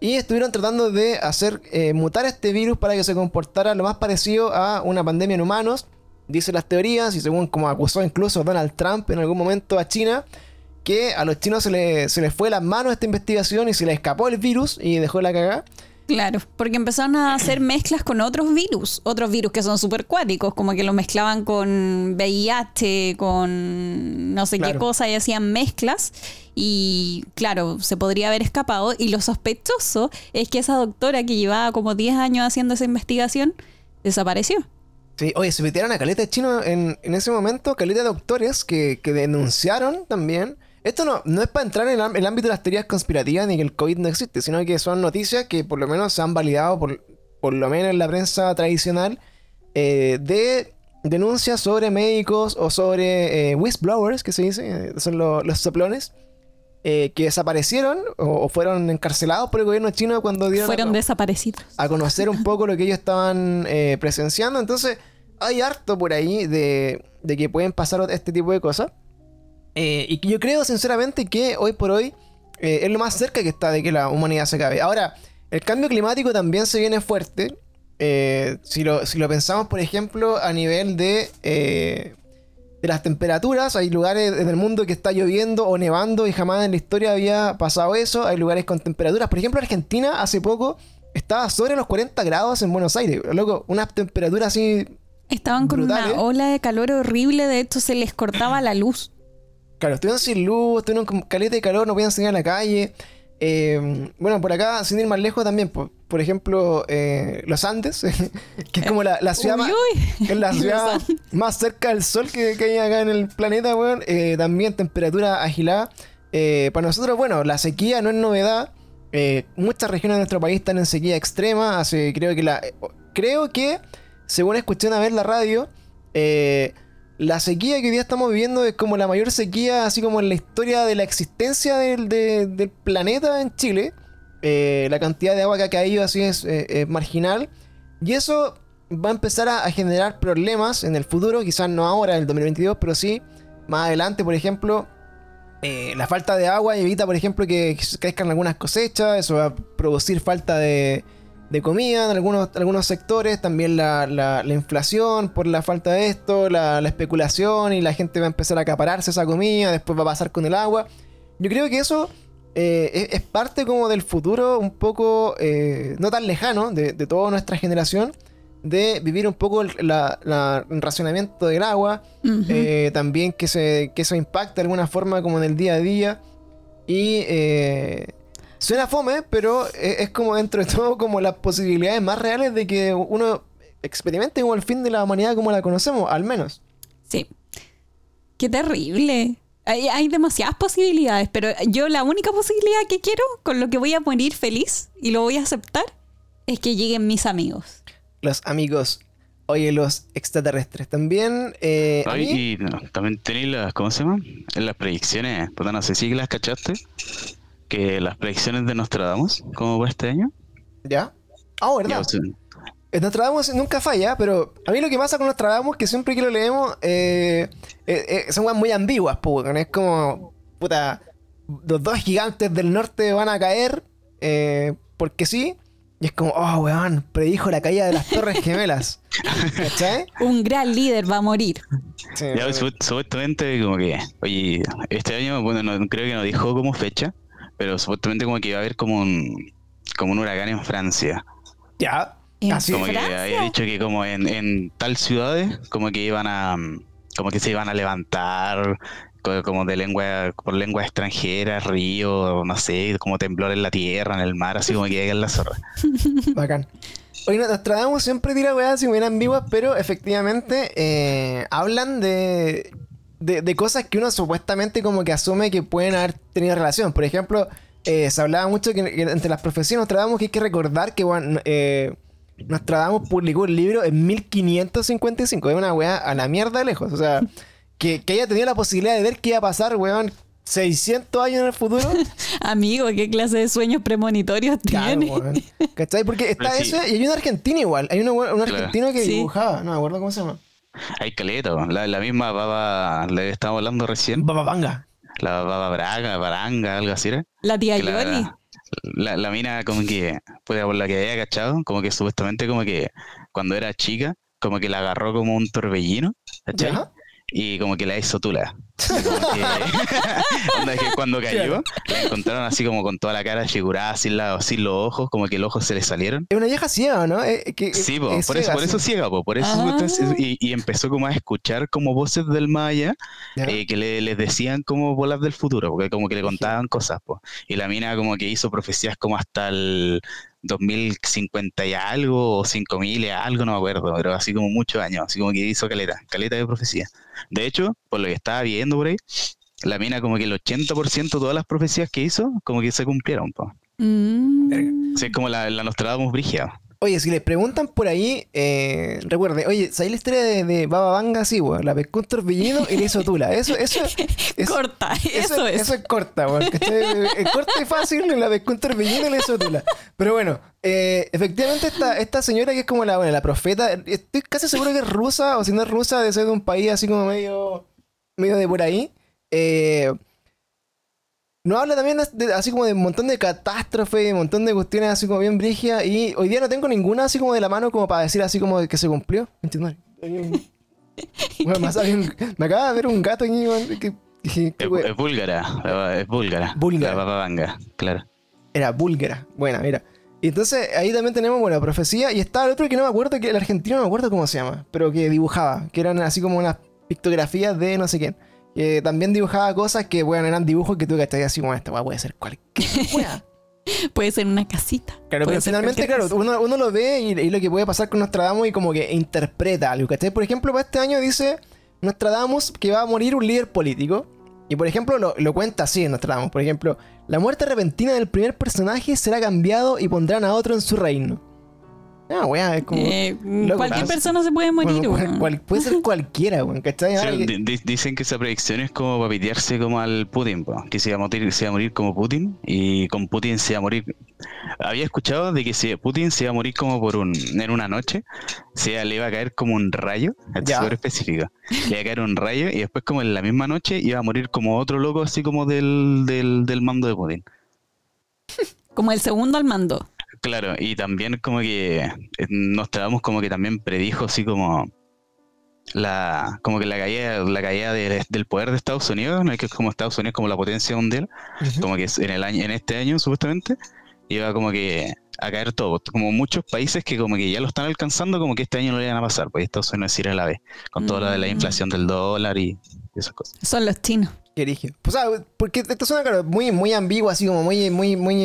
Y estuvieron tratando de hacer eh, mutar este virus para que se comportara lo más parecido a una pandemia en humanos, dicen las teorías, y según como acusó incluso Donald Trump en algún momento a China, que a los chinos se, le- se les fue las manos esta investigación y se les escapó el virus y dejó la cagada. Claro, porque empezaron a hacer mezclas con otros virus, otros virus que son súper cuáticos, como que lo mezclaban con VIH, con no sé qué cosa y hacían mezclas. Y claro, se podría haber escapado. Y lo sospechoso es que esa doctora que llevaba como 10 años haciendo esa investigación desapareció. Sí, oye, se metieron a caleta de chino en, en ese momento, caleta de doctores que, que denunciaron también. Esto no, no es para entrar en el, ámbito de las teorías conspirativas ni que el COVID no existe, sino que son noticias que por lo menos se han validado por, por lo menos en la prensa tradicional eh, de denuncias sobre médicos o sobre eh, whistleblowers, que se dice, eh, son lo- los soplones, eh, que desaparecieron o, o fueron encarcelados por el gobierno chino cuando dieron a- Fueron desaparecidos. a conocer un poco lo que ellos estaban presenciando. Entonces, hay harto por ahí de, de que pueden pasar este tipo de cosas. Eh, y yo creo, sinceramente, que hoy por hoy eh, es lo más cerca que está de que la humanidad se acabe. Ahora, el cambio climático también se viene fuerte. Eh, si, lo, si lo pensamos, por ejemplo, a nivel de, eh, de las temperaturas, hay lugares en el mundo que está lloviendo o nevando y jamás en la historia había pasado eso. Hay lugares con temperaturas. Por ejemplo, Argentina hace poco estaba sobre los 40 grados en Buenos Aires. Loco, una temperatura así Estaban con una ola de calor horrible, de hecho se les cortaba la luz. Claro, estuvieron sin luz, estuvieron con caleta de calor, no podían salir a la calle. Eh, bueno, por acá, sin ir más lejos también, por, por ejemplo, eh, los Andes, que es como la, la ciudad, Uy, más, uy. que es la Los ciudad Andes. más cerca del sol que, que hay acá en el planeta, weón. Eh, también temperatura agilada. Eh, para nosotros, bueno, la sequía no es novedad. Muchas regiones de nuestro país están en sequía extrema. Hace, creo que la. Creo que, según escuché una vez la radio, eh, la sequía que hoy día estamos viviendo es como la mayor sequía, así como en la historia de la existencia del, de- del planeta en Chile. Eh, la cantidad de agua que ha caído así es, eh, marginal. Y eso va a empezar a, a generar problemas en el futuro, quizás no ahora, en el 2022, pero sí más adelante, por ejemplo. eh, la falta de agua evita, por ejemplo, que crezcan algunas cosechas, eso va a producir falta de, de comida en algunos, algunos sectores, también la, la- la inflación por la falta de esto, la, la especulación y la gente va a empezar a acapararse esa comida, después va a pasar con el agua. Yo creo que eso eh, es, parte como del futuro un poco eh, no tan lejano de, de toda nuestra generación, de vivir un poco el, racionamiento del agua, eh, también que, se, que eso impacta de alguna forma como en el día a día. Y suena fome, pero es, es como dentro de todo como las posibilidades más reales de que uno experimente como el fin de la humanidad como la conocemos, al menos. Sí. Qué terrible. Hay, hay demasiadas posibilidades, pero yo la única posibilidad que quiero, con lo que voy a morir feliz y lo voy a aceptar, es que lleguen mis amigos. Los amigos, oye, los extraterrestres. También... eh, a Ay, mí- y no, también tenéis las, ¿cómo se llama? En las predicciones, puta, no sé si las cachaste, que las predicciones de Nostradamus, como por este año. ¿Ya? Ah, Ya, ¿verdad? o sea, Eh, Nostradamus nunca falla, pero a mí lo que pasa con Nostradamus es que siempre que lo leemos eh, eh, eh, son muy ambiguas, weón. es como, puta, los dos gigantes del norte van a caer eh, porque sí, y es como, oh, weón, predijo la caída de las Torres Gemelas. ¿Cachai? Un gran líder va a morir. Sí, ya, supuestamente como que, oye, este año, bueno, no, creo que no dijo como fecha, pero supuestamente como que iba a haber como un, como un huracán en Francia. ya. ¿En Así Como que Francia? había dicho que como en, en tal ciudades, como que iban a, como que se iban a levantar, co- como de lengua, por lengua extranjera, río, no sé, como temblor en la tierra, en el mar, así como que en la zorra. Bacán. Oye, Nostradamus siempre tira weas así muy ambiguas, pero efectivamente eh, hablan de, de, de cosas que uno supuestamente como que asume que pueden haber tenido relación. Por ejemplo, eh, se hablaba mucho que, que entre las profecías de Nostradamus que hay que recordar que bueno, eh, Nostradamus publicó el libro en 1555. Es una wea a la mierda lejos. O sea, que, que haya tenido la posibilidad de ver qué iba a pasar, weón, 600 años en el futuro. Amigo, ¿qué clase de sueños premonitorios Claro, tiene? weón. ¿Cachai? Porque está sí. ese y hay un argentino igual. Hay un Claro. argentino que Sí. dibujaba. No me acuerdo cómo se llama. Hay caleta, la, la misma baba, le estaba hablando recién, Bababanga. la baba Braga, Baranga, algo así era. La tía que la- Yoli. La, la mina como que, pues por la que había cachado, como que supuestamente como que cuando era chica, como que la agarró como un torbellino, ¿cachai? Y como que la hizo tula. Onda que cuando cayó, la encontraron así como con toda la cara figurada, sin, la, sin los ojos, como que los ojos se le salieron. Es una vieja ciega, ¿no? Eh, que, Sí, po, es por, eso, ciega, por eso ciega, po, por eso Ah. y, y empezó como a escuchar como voces del Maya Ya. eh, que le, les decían como bolas del futuro, porque como que le contaban cosas, po. Y la mina como que hizo profecías como hasta el 2050 y algo, o 5000 y algo, no me acuerdo, pero así como muchos años, así como que hizo caleta, caleta de profecía. De hecho, por lo que estaba viendo por ahí, la mina como que el 80% de todas las profecías que hizo, como que se cumplieron, po. Mm. O sea, es como la, la Nostradamus Brigia. Oye, si les preguntan por ahí, eh, recuerden, oye, ¿sabéis la historia de, de Baba Vanga? Sí, weón. La pescó un torbellino y le hizo tula. Eso, eso, eso, Corta, eso, es. Eso es corta, weón. Es corta y fácil, la pescó un torbellino y le hizo tula. Pero bueno, eh, efectivamente esta, esta señora que es como la, bueno, la profeta, estoy casi seguro que es rusa, o si no es rusa, de ser de un país así como medio, medio de por ahí. Eh, nos habla también de- así como de un montón de catástrofes, un montón de cuestiones así como bien brigias. Y hoy día no tengo ninguna así como de la mano como para decir así como que se cumplió. ¿Entiendes? Bueno, más bien, me acaba de ver un gato aquí, que- que- que- Es, búlgara, es búlgara. Búlgara. La bababanga, claro. Era búlgara. Buena, mira. Y entonces ahí también tenemos, bueno, profecía. Y estaba el otro que no me acuerdo, que el argentino no me acuerdo cómo se llama, pero que dibujaba, que eran así como unas pictografías de no sé quién. Que también dibujaba cosas que, bueno, eran dibujos que tú cachai así como esta puede ser cualquier weá. Puede ser una casita. Claro, pero finalmente, claro, uno, uno lo ve y, y lo que puede pasar con Nostradamus y como que interpreta algo, ¿cachai? Por ejemplo, para este año dice Nostradamus que va a morir un líder político. Y por ejemplo, lo, lo cuenta así en Nostradamus. Por ejemplo, la muerte repentina del primer personaje será cambiado y pondrán a otro en su reino. Ah, weá, es como... Eh, loco, cualquier pasa. persona se puede morir. bueno, cual- weón. cual- puede ser cualquiera, weón, ¿cachai? Sí, Ah, que- di- di- dicen que esa predicción es como para pitearse como al Putin, po, que se iba, a morir, se iba a morir como Putin y con Putin se iba a morir. Había escuchado de que si Putin se iba a morir como por un en una noche, se iba- le iba a caer como un rayo, es súper específico. Le iba a caer un rayo y después como en la misma noche iba a morir como otro loco así como del, del, del mando de Putin. Como el segundo al mando. Claro, y también como que eh, Nostradamus como que también predijo así como la como que la caída la caída de- del poder de Estados Unidos, ¿no? que es como Estados Unidos como la potencia mundial, como que es en el año en este año supuestamente iba como que a caer todo, como muchos países que como que ya lo están alcanzando, como que este año no le iban a pasar, pues Estados Unidos ir a la vez, con todo lo de la Mm. inflación del dólar y esas cosas. Son los chinos. Qué rígido. Pues, porque esto suena claro, muy, muy ambiguo, así como muy, muy, muy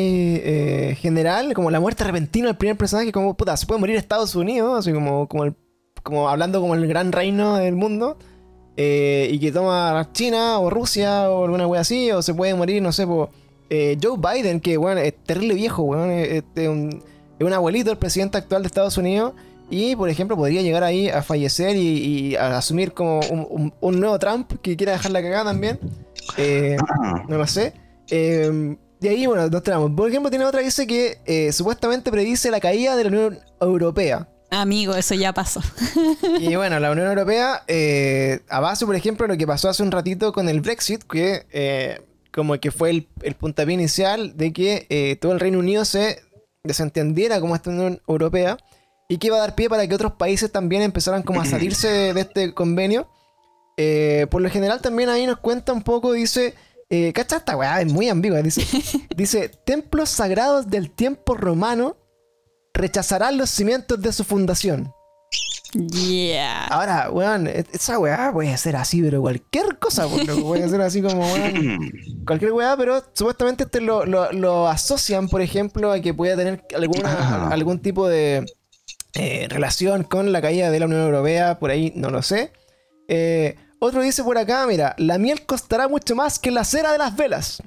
eh, general, como la muerte repentina del primer personaje, como puta, se puede morir Estados Unidos, así como, como, el- como hablando como el gran reino del mundo, eh, y que toma China o Rusia o alguna wea así, o se puede morir, no sé, eh, Joe Biden, que bueno, es terrible viejo, weón, es, es un, es un abuelito, el presidente actual de Estados Unidos. Y, por ejemplo, podría llegar ahí a fallecer y, a asumir como un- un nuevo Trump que quiera dejar la cagada también. Eh, Ah, no lo sé. Eh, de ahí, bueno, nos traemos. Por ejemplo, tiene otra que dice que eh, supuestamente predice la caída de la Unión Europea. Amigo, eso ya pasó. Y bueno, la Unión Europea, eh, a base, por ejemplo, de lo que pasó hace un ratito con el Brexit, que eh, como que fue el, el puntapié inicial de que eh, todo el Reino Unido se desentendiera como esta Unión Europea y que iba a dar pie para que otros países también empezaran como a salirse de este convenio. Eh, por lo general también ahí nos cuenta un poco, dice, eh, ¿cacha esta weá? Es muy ambigua, dice, dice, templos sagrados del tiempo romano rechazarán los cimientos de su fundación. Yeah. Ahora, weón, e- esa weá puede ser así, pero cualquier cosa, pues, loco, puede ser así como, weón, cualquier weá, pero supuestamente este lo, lo- lo asocian, por ejemplo, a que pueda tener alguna, Ah. algún tipo de eh, relación con la caída de la Unión Europea, por ahí no lo sé. Eh, otro dice por acá, mira, la miel costará mucho más que la cera de las velas.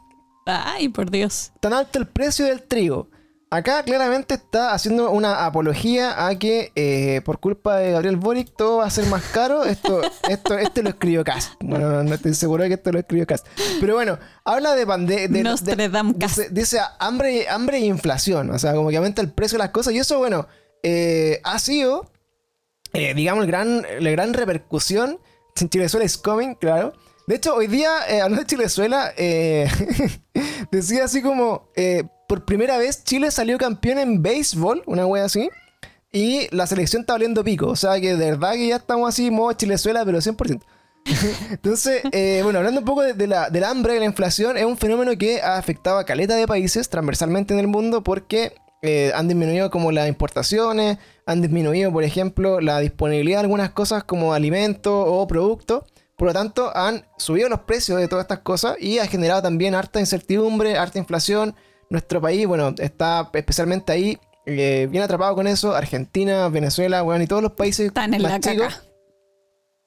Ay, por Dios. Tan alto el precio del trigo. Acá claramente está haciendo una apología a que eh, por culpa de Gabriel Boric todo va a ser más caro. Esto, esto, este lo escribió Cast. Bueno, no estoy seguro de que esto lo escribió Cast. Pero bueno, habla de pandemia. Dice, dice hambre, hambre e inflación. O sea, como que aumenta el precio de las cosas. Y eso, bueno, eh, ha sido, eh, digamos, el gran, la gran repercusión. Chilezuela is coming, claro. De hecho, hoy día, eh, hablando de Chilezuela, eh, decía así como, eh, por primera vez Chile salió campeón en béisbol, una wea así, y la selección está valiendo pico. O sea que de verdad que ya estamos así, modo Chilezuela, pero 100%. Entonces, eh, bueno, hablando un poco de, la, del hambre y la inflación, es un fenómeno que ha afectado a caleta de países transversalmente en el mundo porque han disminuido como las importaciones, han disminuido, por ejemplo, la disponibilidad de algunas cosas como alimentos o productos. Por lo tanto, han subido los precios de todas estas cosas y ha generado también harta incertidumbre, harta inflación. Nuestro país, bueno, está especialmente ahí eh, bien atrapado con eso. Argentina, Venezuela, bueno, y todos los países Están en más la chicos caca.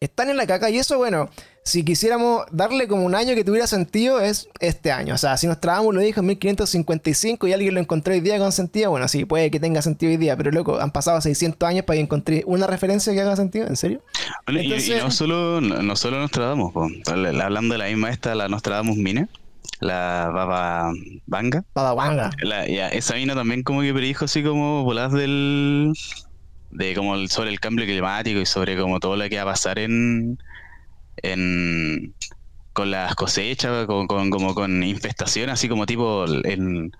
Están en la caca y eso, bueno, si quisiéramos darle como un año que tuviera sentido es este año. O sea, si Nostradamus lo dijo en 1555 y alguien lo encontró hoy día con sentido, bueno, sí, puede que tenga sentido hoy día, pero loco, han pasado 600 años para que encontré una referencia que haga sentido, ¿en serio? Bueno, y- no solo no, no solo Nostradamus, po. hablando de la misma esta, la Nostradamus Mina, la Baba Vanga, Badawanga. la, ya, esa mina también como que predijo así como voladas del de como el- sobre el cambio climático y sobre como todo lo que va a pasar en en con las cosechas, con, con- como con infestación, así como tipo en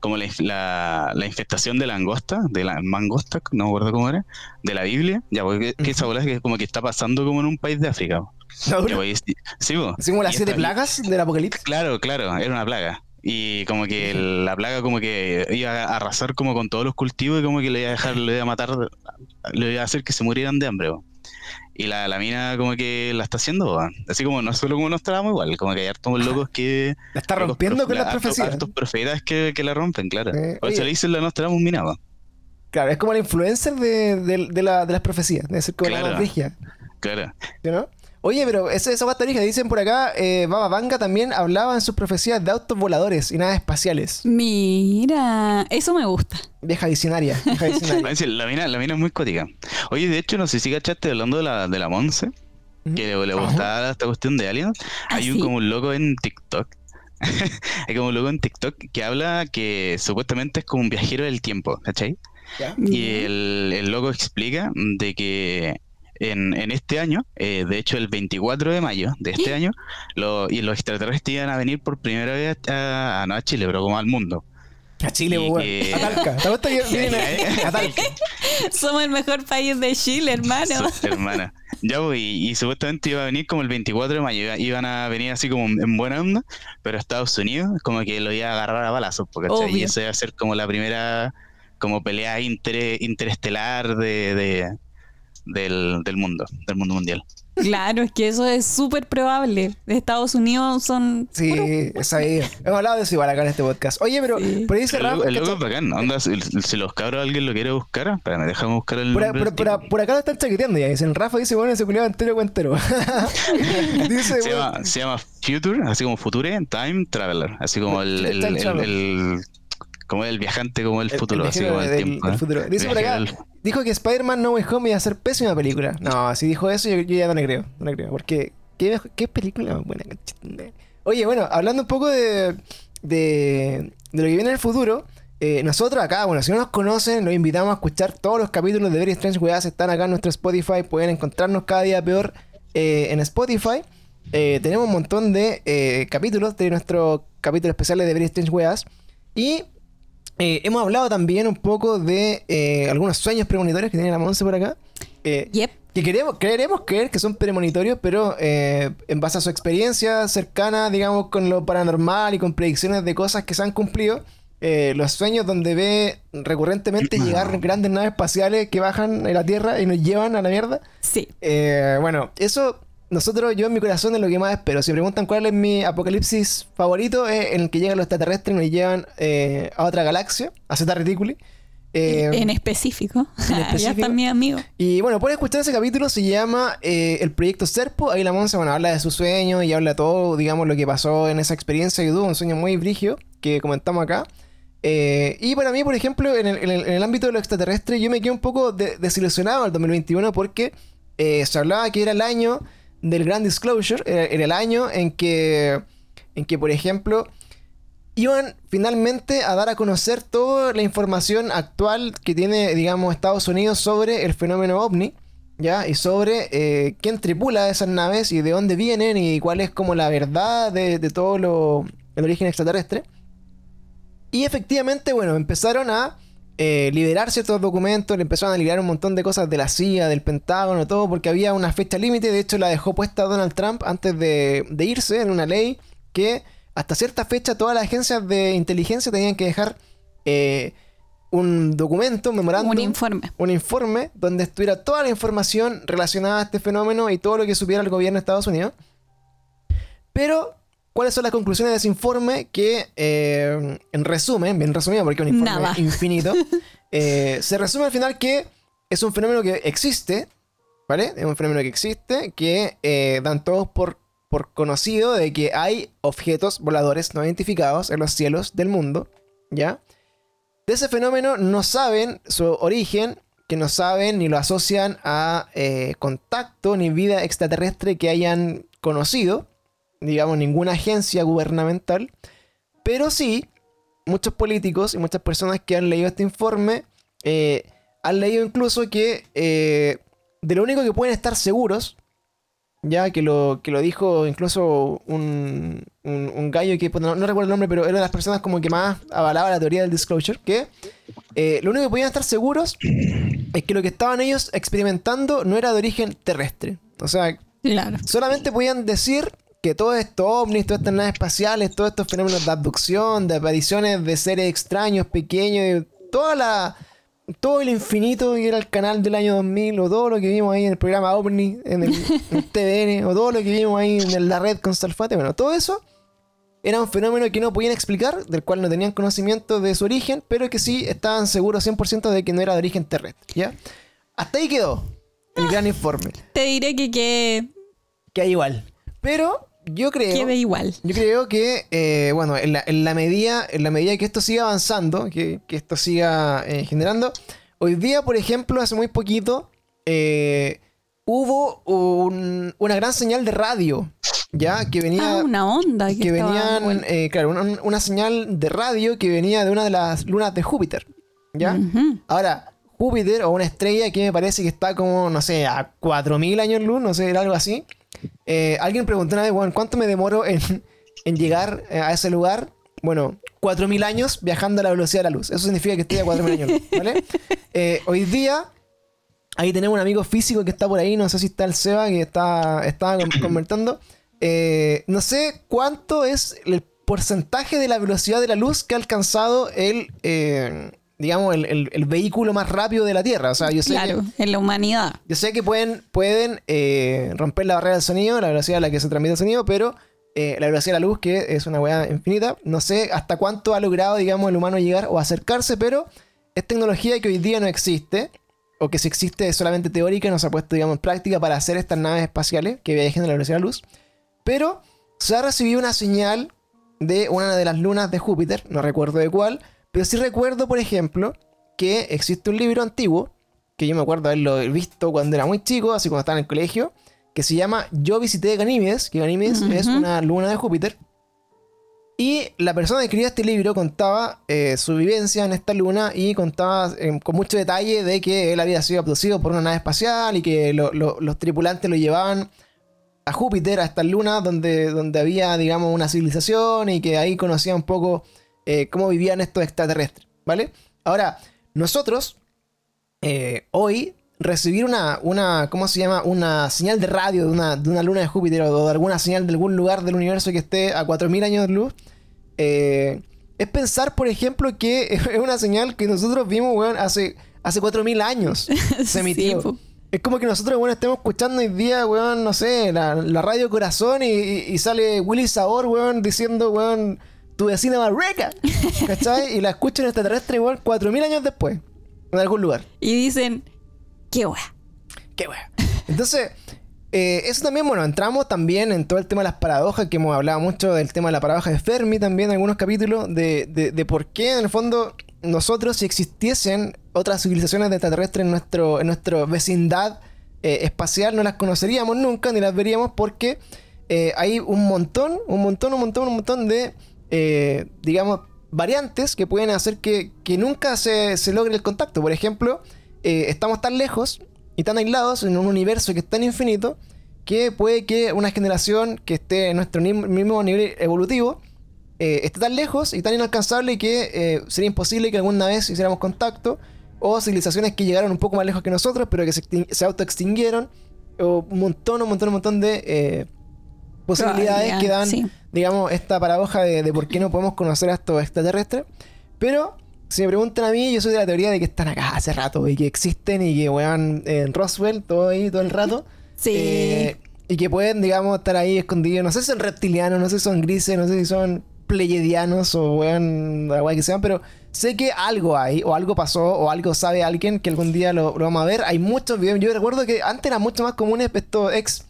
como la, la, la infestación de langosta, de la mangosta, no me acuerdo cómo era, de la Biblia, ya porque que esa bola es que como que está pasando como en un país de África. ¿No? Ya, pues, sí. Así como las siete plagas del apocalipsis. Claro, claro, era una plaga. Y como que el- la plaga como que iba a arrasar como con todos los cultivos y como que le iba a dejar, le iba a matar, le iba a hacer que se murieran de hambre. Y la, la mina como que la está haciendo, así como no solo como nos trabamos igual, como que hay hartos locos que... La está hartos rompiendo con las hartos- profecías. Hartos profetas que, que la rompen, claro. Eh, Por eso le dicen la Nostradamus mina, po. Claro, es como la influencer de, de- de la- de las profecías. Debe ser como la Claro. brígida, Claro. ¿sí, ¿no? Oye, pero esa, esa dicen por acá, eh, Baba Vanga también hablaba en sus profecías de autos voladores y naves espaciales. Mira, eso me gusta. Vieja visionaria, vieja visionaria. Parece- La mina, la mina es muy cuática. Oye, de hecho, no sé si cachaste hablando de la, de la Monse, que le, gustaba esta cuestión de aliens. Ah, Hay un sí. como un loco en TikTok. Hay como un loco en TikTok que habla que supuestamente es como un viajero del tiempo, ¿cachai? Y el, el loco explica de que en, en este año, eh, de hecho el 24 de mayo de este año, lo- y los extraterrestres iban a venir por primera vez a, a- no a Chile, pero como al mundo. A Chile, pues, que- weón. A Talca. ¿Te gusta que vienen a, Talca? Somos el mejor país de Chile, hermano. Su- hermana. Ya, pues, y, y supuestamente iba a venir como el 24 de mayo, iba- iban a venir así como en buena onda, pero Estados Unidos como que lo iba a agarrar a balazos, porque y eso iba a ser como la primera como pelea inter- interestelar de, de- del, del mundo, del mundo mundial. Claro, es que eso es súper probable. Estados Unidos son. Sí, esa idea. Hemos hablado de eso igual acá en este podcast. Oye, pero Sí. por ahí dice El el es bacán, onda, si, si los cabros alguien lo quiere buscar, espérame, déjame buscar el Por, nombre por- acá lo están chaqueteando ya. Dicen, Rafa dice, bueno, ese culiado entero cuentero. dice, se, bueno, llama, se llama Future, así como Future Time Traveler, así como el, el, Time el- Traveler. el- como el viajante como el el- futuro, el así como el del- tiempo. del ¿eh? futuro. Dice por acá, del- dijo que Spider-Man No Way Home iba a ser pésima película. No, si dijo eso, yo, yo ya no le creo. No le creo. Porque, ¿qué, qué película más buena? Oye, bueno, hablando un poco de, de, de lo que viene en el futuro. eh, nosotros acá, bueno, si no nos conocen, los invitamos a escuchar todos los capítulos de Very Strange Weas. Están acá en nuestro Spotify. Pueden encontrarnos cada día peor eh, en Spotify. Eh, tenemos un montón de capítulos de nuestro capítulo especial de Very Strange Weas. Y eh, hemos hablado también un poco de eh, algunos sueños premonitorios que tiene la Monse por acá. Eh, Yep. que queremos, queremos creer que son premonitorios, pero eh, en base a su experiencia cercana, digamos, con lo paranormal y con predicciones de cosas que se han cumplido, eh, los sueños donde ve recurrentemente llegar grandes naves espaciales que bajan en la Tierra y nos llevan a la mierda. Sí. Eh, bueno, eso nosotros, yo en mi corazón es lo que más espero. Si me preguntan cuál es mi apocalipsis favorito, es en el que llegan los extraterrestres y nos llevan eh, a otra galaxia, a Zeta Reticuli. Eh, en específico. ya específico. está mi amigo. y bueno, pueden escuchar ese capítulo, se llama eh, El Proyecto Serpo. Ahí la Monza, bueno, habla de su sueño y habla todo, digamos, lo que pasó en esa experiencia que tuvo, un sueño muy brigio que comentamos acá. Eh, y para mí, por ejemplo, en el, en el- en el ámbito de lo extraterrestre, yo me quedé un poco de- desilusionado al 2021 porque se hablaba que era el año del Grand Disclosure, era el año en que, en que, por ejemplo, iban finalmente a dar a conocer toda la información actual que tiene, digamos, Estados Unidos sobre el fenómeno ovni, ¿ya? Y sobre eh, quién tripula esas naves y de dónde vienen y cuál es como la verdad de, de todo lo, el origen extraterrestre. Y efectivamente, bueno, empezaron a eh, liberar ciertos documentos, le empezaron a liberar un montón de cosas de la CIA, del Pentágono, todo, porque había una fecha límite. De hecho, la dejó puesta Donald Trump antes de, de irse en una ley que hasta cierta fecha todas las agencias de inteligencia tenían que dejar eh, un documento, un memorándum, Un informe. un informe donde estuviera toda la información relacionada a este fenómeno y todo lo que supiera el gobierno de Estados Unidos. Pero, ¿cuáles son las conclusiones de ese informe? Que, eh, en resumen, bien resumido porque es un informe Nada. infinito, eh, se resume al final que es un fenómeno que existe, ¿vale? Es un fenómeno que existe, que eh, dan todos por, por conocido de que hay objetos voladores no identificados en los cielos del mundo, ¿ya? De ese fenómeno no saben su origen, que no saben ni lo asocian a contacto ni vida extraterrestre que hayan conocido, digamos, ninguna agencia gubernamental, pero sí, muchos políticos y muchas personas que han leído este informe eh, han leído incluso que eh, de lo único que pueden estar seguros, ya que lo, que lo dijo incluso un, un, un gallo que no, no recuerdo el nombre, pero era de las personas como que más avalaba la teoría del disclosure, que eh, lo único que podían estar seguros es que lo que estaban ellos experimentando no era de origen terrestre. O sea, Claro. solamente podían decir que todos estos ovnis, todas estas naves espaciales, todos estos fenómenos de abducción, de apariciones de seres extraños, pequeños, toda la, todo el infinito que era el canal del año 2000, o todo lo que vimos ahí en el programa OVNI, en el, en TVN, o todo lo que vimos ahí en la red con Salfate, bueno, todo eso era un fenómeno que no podían explicar, del cual no tenían conocimiento de su origen, pero que sí estaban seguros 100% de que no era de origen terrestre, ¿ya? Hasta ahí quedó el gran informe Te diré que, que que hay igual. Pero yo creo. quede igual. Yo creo que, eh, bueno, en la, en la medida, en la medida que esto siga avanzando, que, que esto siga eh, generando, hoy día, por ejemplo, hace muy poquito, eh, hubo un- una gran señal de radio, ya, que venía, Ah, una onda que, que venían, bueno. claro, una, una señal de radio que venía de una de las lunas de Júpiter, ya. Ahora, Júpiter o una estrella que me parece que está como, no sé, a 4.000 años luz, no sé, era algo así. Eh, alguien preguntó una vez, bueno, ¿cuánto me demoro en, en llegar eh, a ese lugar? Bueno, 4.000 años viajando a la velocidad de la luz. Eso significa que estoy a 4.000 años luz, ¿vale? Eh, hoy día, ahí tenemos un amigo físico que está por ahí, no sé si está el Seba, que está, estaba com- comentando. Eh, no sé cuánto es el porcentaje de la velocidad de la luz que ha alcanzado el, eh, digamos, el, el- el vehículo más rápido de la Tierra. O sea, yo sé que- Claro, en la humanidad. yo sé que pueden, pueden eh, romper la barrera del sonido, la velocidad a la que se transmite el sonido, pero eh, la velocidad de la luz, que es una weá infinita, no sé hasta cuánto ha logrado, digamos, el humano llegar o acercarse, pero es tecnología que hoy día no existe, o que si existe es solamente teórica, no se ha puesto, digamos, en práctica para hacer estas naves espaciales que viajen a la velocidad de la luz. Pero se ha recibido una señal de una de las lunas de Júpiter, no recuerdo de cuál, pero sí recuerdo, por ejemplo, que existe un libro antiguo que yo me acuerdo haberlo visto cuando era muy chico, así cuando estaba en el colegio, que se llama Yo visité Ganímedes, que Ganímedes es una luna de Júpiter. Y la persona que escribía este libro contaba eh, su vivencia en esta luna y contaba eh, con mucho detalle de que él había sido abducido por una nave espacial y que lo- lo- los tripulantes lo llevaban a Júpiter, a esta luna donde, donde había, digamos, una civilización y que ahí conocía un poco eh, cómo vivían estos extraterrestres, ¿vale? Ahora, nosotros, eh, hoy, recibir una, una, ¿cómo se llama? Una señal de radio de una, de una luna de Júpiter o de alguna señal de algún lugar del universo que esté a 4.000 años de luz, eh, es pensar, por ejemplo, que es una señal que nosotros vimos, weón, hace, hace 4.000 años se emitió. Sí. Es como que nosotros, bueno, estemos escuchando hoy día, weón, no sé, la, la radio Corazón y, y- y sale Willy Sabor, weón, diciendo, weón, tu vecina Barreca, ¿cachai? Y la escuchan en extraterrestre, weón, 4.000 años después, en algún lugar. Y dicen, qué wea. Qué weón. Entonces, eh, eso también, bueno, entramos también en todo el tema de las paradojas, que hemos hablado mucho del tema de la paradoja de Fermi también en algunos capítulos, de, de- de por qué en el fondo nosotros, si existiesen otras civilizaciones de extraterrestres en nuestro, en nuestra vecindad eh, espacial, no las conoceríamos nunca, ni las veríamos porque eh, hay un montón, un montón, un montón, un montón de, eh, digamos, variantes que pueden hacer que, nunca se, logre el contacto. Por ejemplo, eh, estamos tan lejos y tan aislados en un universo que es tan infinito que puede que una generación que esté en nuestro mismo nivel evolutivo eh, está tan lejos y tan inalcanzable que sería imposible que alguna vez hiciéramos contacto, o civilizaciones que llegaron un poco más lejos que nosotros, pero que se, se autoextinguieron, o un montón, un montón, un montón de posibilidades que dan, Sí. digamos, esta paradoja de, de por qué no podemos conocer a estos extraterrestres. Pero, si me preguntan a mí, yo soy de la teoría de que están acá hace rato y que existen y que weón en Roswell todo ahí todo el rato. Sí. Eh, y que pueden, digamos, estar ahí escondidos. No sé si son reptilianos, no sé si son grises, no sé si son pleyedianos o weón, la que sean, pero sé que algo hay, o algo pasó, o algo sabe alguien que algún día lo, lo vamos a ver. Hay muchos videos. Yo recuerdo que antes eran mucho más comunes estos ex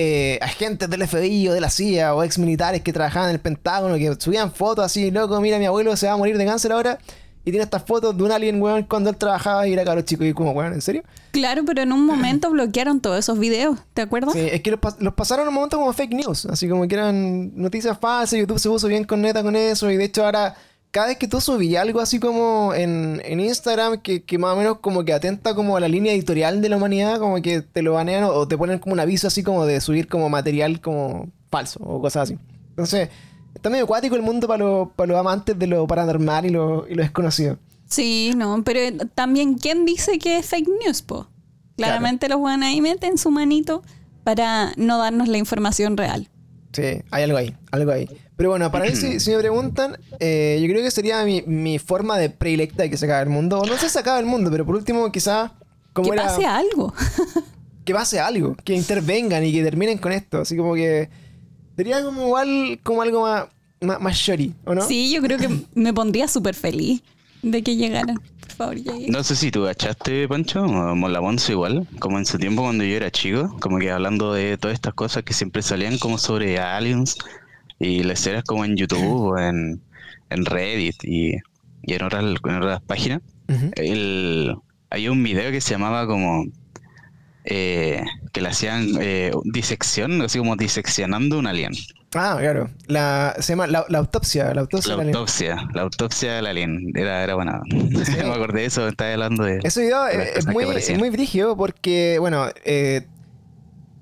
eh, agentes del FBI o de la CIA o ex militares que trabajaban en el Pentágono, que subían fotos así, loco, mira, mi abuelo se va a morir de cáncer ahora. Y tiene estas fotos de un alien, weón, cuando él trabajaba y era caro chico. Y como, weón, ¿en serio? Claro, pero en un momento bloquearon todos esos videos, ¿te acuerdas? Sí, es que los, pas- los pasaron en un momento como fake news, así como que eran noticias falsas, YouTube se puso bien con neta con eso, y de hecho ahora, cada vez que tú subías algo así como en, en Instagram, que, que más o menos como que atenta como a la línea editorial de la humanidad, como que te lo banean o, o te ponen como un aviso así como de subir como material como falso o cosas así. Entonces, está medio acuático el mundo para los para los amantes de lo paranormal y lo, y lo desconocido. Sí, no, pero también, ¿quién dice que es fake news, po? Claramente los van ahí meten su manito para no darnos la información real. Sí, hay algo ahí, algo ahí. Pero bueno, para mí, si, si me preguntan, eh, yo creo que sería mi, mi forma de predilecta de que se acabe el mundo. O no sé si se acabe el mundo, pero por último, quizás, como que era, pase algo. que pase algo, que intervengan y que terminen con esto. Así como que sería como igual, como algo más, más, más shorty, ¿o no? Sí, yo creo que me pondría súper feliz de que llegaran. Por favor, lleguen. No sé si tú cachaste, Pancho, o Molamonzo igual, como en su tiempo cuando yo era chico, como que hablando de todas estas cosas que siempre salían como sobre aliens y las series como en YouTube o en, en Reddit y, y en, otras, en otras páginas. El, hay un video que se llamaba como eh, que le hacían eh, disección, así como diseccionando un alien. Ah, claro. La, se llama la, la autopsia. La autopsia. La del alien. autopsia, la autopsia del alien. Era, era buena. me acordé de eso, estaba hablando de. Ese video de es muy, es muy brígido porque, bueno, eh,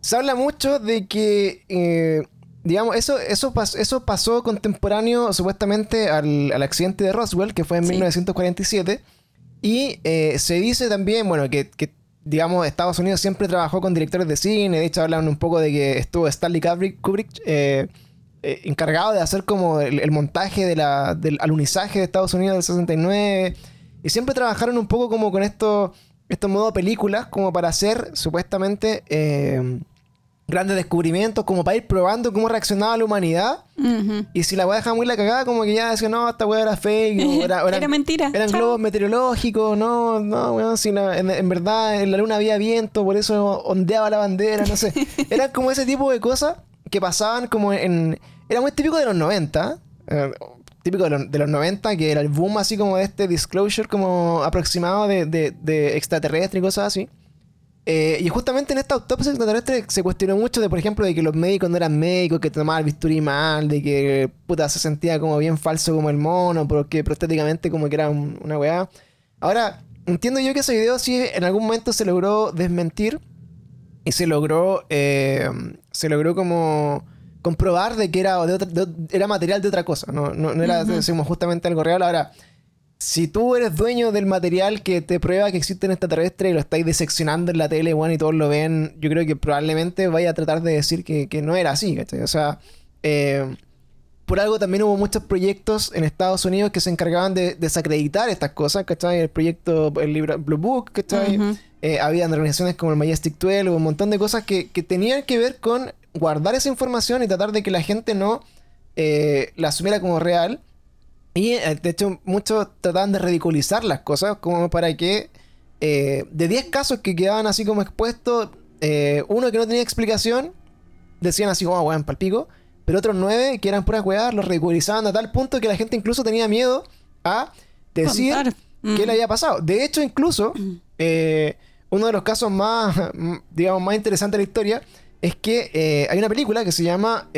se habla mucho de que, eh, digamos, eso, eso, pas- eso pasó contemporáneo supuestamente al, al accidente de Roswell, que fue en Sí. 1947. Y eh, se dice también, bueno, que, que, digamos, Estados Unidos siempre trabajó con directores de cine. De hecho, hablan un poco de que estuvo Stanley Kubrick, eh, eh, encargado de hacer como el, el montaje de la, del alunizaje de Estados Unidos del 69. Y siempre trabajaron un poco como con estos estos modos películas, como para hacer supuestamente grandes descubrimientos, como para ir probando cómo reaccionaba la humanidad. Y si la weá dejaba muy la cagada, como que ya decía, no, esta weá era fake. o era, o eran- Era mentira. Eran globos meteorológicos, no, no, weón, si la- en, en verdad en la luna había viento, por eso ondeaba la bandera, no sé. Eran como ese tipo de cosas que pasaban como en... Era muy típico de los 90, eh, típico de los, de los 90, que era el boom así como de este disclosure como aproximado de, de, de extraterrestre y cosas así. Eh, y justamente en esta autopsia extraterrestre se cuestionó mucho de, por ejemplo, de que los médicos no eran médicos, que tomaban el bisturí mal, de que puta se sentía como bien falso como el mono, porque prostéticamente como que era un- una weá. Ahora, entiendo yo que ese video sí en algún momento se logró desmentir y se logró, eh, se logró como comprobar de que era, de otra- de- era material de otra cosa, no, no, no era decimos, justamente algo real. Ahora, si tú eres dueño del material que te prueba que existen extraterrestres y lo estáis diseccionando en la tele, bueno, y todos lo ven, yo creo que probablemente vaya a tratar de decir que, que no era así, ¿cachai? O sea, eh, por algo también hubo muchos proyectos en Estados Unidos que se encargaban de desacreditar estas cosas, ¿cachai? El proyecto, el libro Blue Book, ¿cachai? Ujú. Eh, habían organizaciones como el Majestic 12, un montón de cosas que, que tenían que ver con guardar esa información y tratar de que la gente no eh, la asumiera como real. Y eh, de hecho, muchos trataban de ridiculizar las cosas como para que eh, de 10 casos que quedaban así como expuestos, eh, uno que no tenía explicación, decían así como, ah, weón, palpico. Pero otros 9 que eran puras weas, los ridiculizaban a tal punto que la gente incluso tenía miedo a decir qué Mm. le había pasado. De hecho, incluso, eh, uno de los casos más, digamos, más interesantes de la historia es que hay una película que se llama...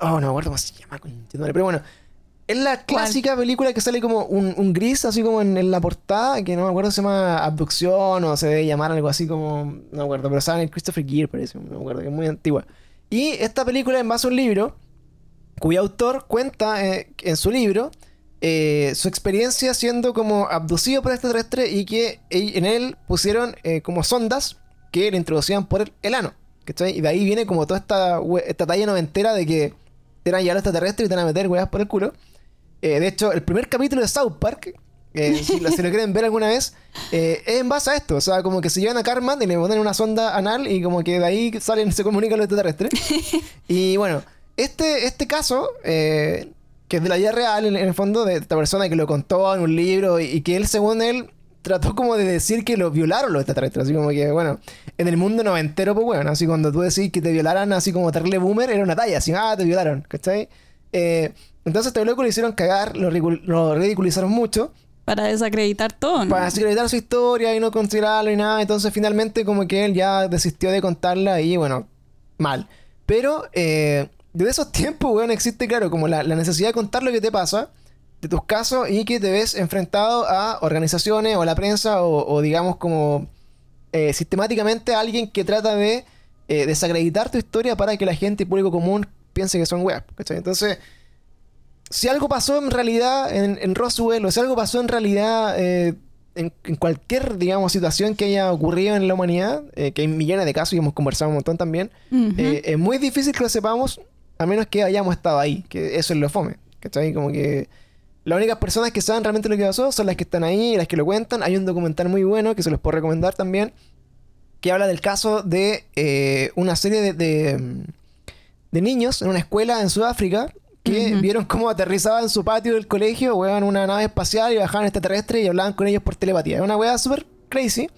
oh, no me acuerdo cómo se llama. Pero bueno, es la clásica película que sale como un, un gris, así como en, en la portada, que no me acuerdo si se llama Abducción o se debe llamar algo así como... No me acuerdo, pero sale en Christopher Gere, parece, no me acuerdo, que es muy antigua. Y esta película, en base a un libro, cuyo autor cuenta eh, en su libro eh, su experiencia siendo como abducido por extraterrestre y que en él pusieron eh, como sondas que le introducían por el, el ano. ¿cachai? Y de ahí viene como toda esta, esta talla noventera de que te van a llevar los extraterrestres y te van a meter weas por el culo. Eh, de hecho, el primer capítulo de South Park, eh, si, lo, si lo quieren ver alguna vez, eh, es en base a esto. O sea, como que se llevan a Carmen y le ponen una sonda anal y como que de ahí salen, se comunican los extraterrestres. y bueno, este, este caso, que es de la vida real, en, en el fondo, de esta persona que lo contó en un libro y, y que él, según él, trató como de decir que lo violaron los extraterrestres. Así como que, bueno, en el mundo noventero, pues bueno, así cuando tú decís que te violaran así como terrible boomer, era una talla, así, ah, te violaron, ¿cachai? Eh, entonces este loco lo hicieron cagar, lo, ridicul- lo ridiculizaron mucho Para desacreditar todo, ¿no? para desacreditar su historia y no considerarlo y nada. Entonces finalmente como que él ya desistió de contarla y bueno, mal. Pero eh, desde esos tiempos, weón, existe, claro, como la, la necesidad de contar lo que te pasa, de tus casos y que te ves enfrentado a organizaciones o a la prensa o, o digamos como eh, sistemáticamente a alguien que trata de eh, desacreditar tu historia para que la gente y público común piense que son weas. ¿cachai? Entonces, si algo pasó en realidad en, en Roswell o si algo pasó en realidad eh, en, en cualquier, digamos, situación que haya ocurrido en la humanidad, que hay millones de casos y hemos conversado un montón también, es muy difícil que lo sepamos a menos que hayamos estado ahí, que eso es lo fome, ¿cachai? Como que las únicas personas que saben realmente lo que pasó son las que están ahí, las que lo cuentan. Hay un documental muy bueno que se los puedo recomendar también, que habla del caso de eh, una serie de, de, de niños en una escuela en Sudáfrica que vieron cómo aterrizaba en su patio del colegio, weón, una nave espacial y bajaban extraterrestres y hablaban con ellos por telepatía. Es una weá súper crazy,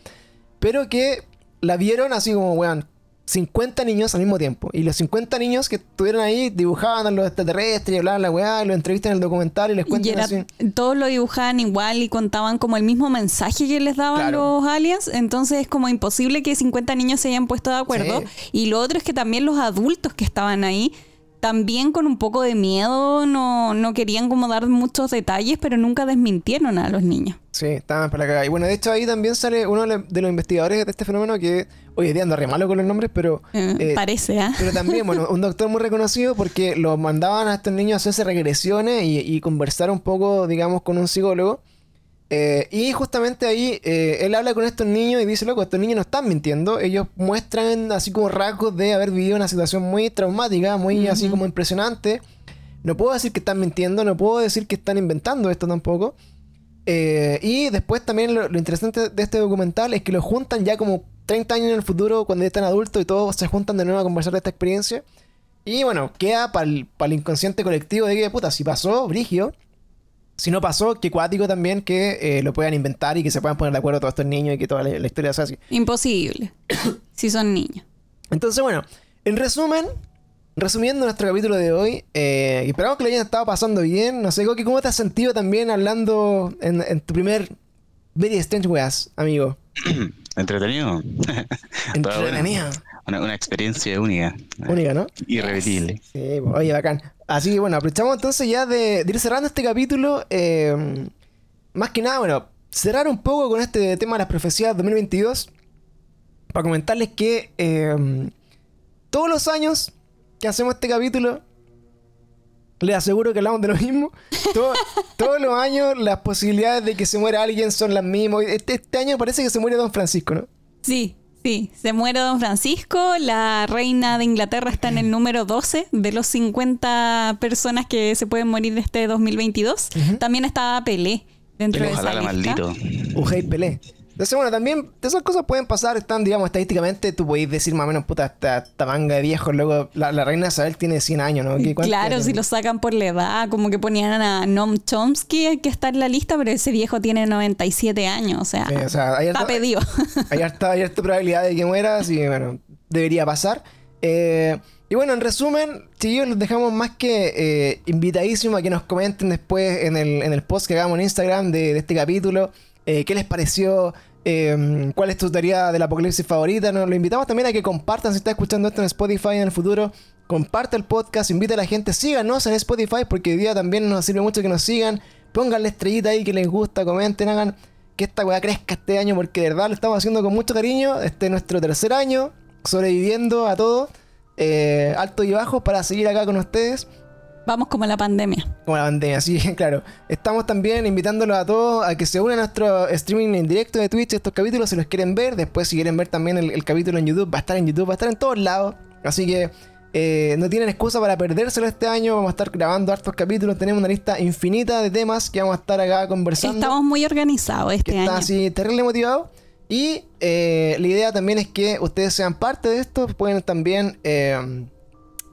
pero que la vieron así como, weón, 50 niños al mismo tiempo. Y los 50 niños que estuvieron ahí dibujaban a los extraterrestres y hablaban la weá y los entrevistan en el documental y les Y cuentan era- así. todos lo dibujaban igual y contaban como el mismo mensaje que les daban Claro. los aliens. Entonces es como imposible que 50 niños se hayan puesto de acuerdo. Sí. Y lo otro es que también los adultos que estaban ahí, también con un poco de miedo, no, no querían como dar muchos detalles, pero nunca desmintieron a los niños. Sí, estaban para la cagada. Y bueno, de hecho ahí también sale uno de los investigadores de este fenómeno que hoy día ando re malo con los nombres, pero... Eh, eh, parece, ¿ah? Pero también, bueno, un doctor muy reconocido porque lo mandaban a estos niños a hacerse regresiones y, y conversar un poco, digamos, con un psicólogo. Eh, y justamente ahí él habla con estos niños y dice, loco, estos niños no están mintiendo. Ellos muestran así como rasgos de haber vivido una situación muy traumática, muy así como impresionante. No puedo decir que están mintiendo, no puedo decir que están inventando esto tampoco. Eh, y después también lo, lo interesante de este documental es que lo juntan ya como 30 años en el futuro, cuando ya están adultos y todos se juntan de nuevo a conversar de esta experiencia. Y bueno, queda para el, inconsciente colectivo de que, puta, si pasó, brigio. Si no pasó, que cuático también que eh, lo puedan inventar y que se puedan poner de acuerdo todos estos niños y que toda la, la historia sea así. Imposible. si son niños. Entonces, bueno, en resumen, resumiendo nuestro capítulo de hoy, eh, esperamos que lo hayan estado pasando bien. No sé, Coqui, ¿cómo te has sentido también hablando en, en tu primer Very Strange Weas, amigo? Entretenido. Entretenido. Una, una experiencia única. Única, ¿no? Irrepetible. Sí, oye, bacán. Así que bueno, aprovechamos entonces ya de, de ir cerrando este capítulo. eh, más que nada, bueno, cerrar un poco con este tema de las profecías 2022. Para comentarles que eh, todos los años que hacemos este capítulo, les aseguro que hablamos de lo mismo. Todo- todos los años las posibilidades de que se muera alguien son las mismas. Este, este año parece que se muere Don Francisco, ¿no? Sí, sí. Se muere Don Francisco. La reina de Inglaterra está en el número 12 de los 50 personas que se pueden morir de este 2022. También estaba Pelé dentro de Ojalá esa la lista. maldito. Ujei Pelé. Entonces, bueno, también esas cosas pueden pasar, están, digamos, estadísticamente, tú podéis decir más o menos, puta, esta, esta manga de viejos, luego la, la reina Isabel tiene 100 años, ¿no? ¿Qué- cuánto Claro, si lo sacan por la edad, como que ponían a Noam Chomsky que está en la lista, pero ese viejo tiene 97 años, o sea, Sí, o sea, hay está pedido. Hay harta, hay harta probabilidad de que muera, así que, bueno, debería pasar. Eh, y bueno, en resumen, chiquillos, los dejamos más que eh, invitadísimos a que nos comenten después en el, en el post que hagamos en Instagram de, de este capítulo. eh, ¿Qué les pareció? Eh, ¿Cuál es tu teoría del apocalipsis favorita? Nos lo invitamos también a que compartan si está escuchando esto en Spotify en el futuro. Comparte el podcast, invita a la gente, síganos en Spotify porque hoy día también nos sirve mucho que nos sigan. Pónganle estrellita ahí que les gusta, comenten, hagan que esta weá crezca este año porque de verdad lo estamos haciendo con mucho cariño. Este es nuestro tercer año, sobreviviendo a todo, eh, alto y bajo, para seguir acá con ustedes. Vamos como la pandemia. Como la pandemia, sí, claro. Estamos también invitándolos a todos a que se unan a nuestro streaming en directo de Twitch. Estos capítulos, si los quieren ver. Después, si quieren ver también el, el capítulo en YouTube, va a estar en YouTube, va a estar en todos lados. Así que eh, no tienen excusa para perdérselo este año. Vamos a estar grabando hartos capítulos. Tenemos una lista infinita de temas que vamos a estar acá conversando. Estamos muy organizados este que está año. así terrible motivado. Y eh, la idea también es que ustedes sean parte de esto. Pueden también, eh,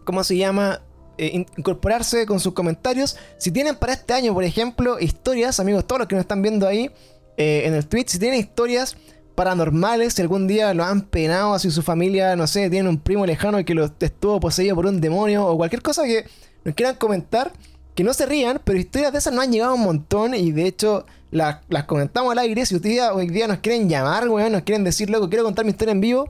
¿cómo se llama? Eh, in- incorporarse con sus comentarios. Si tienen para este año, por ejemplo, historias, amigos, todos los que nos están viendo ahí eh, en el Twitch, si tienen historias paranormales, si algún día lo han penado, así su familia, no sé, tienen un primo lejano que lo estuvo poseído por un demonio o cualquier cosa que nos quieran comentar, que no se rían, pero historias de esas nos han llegado un montón y de hecho las, comentamos al aire. Si día, hoy día nos quieren llamar, weón, nos quieren decir, loco, quiero contar mi historia en vivo,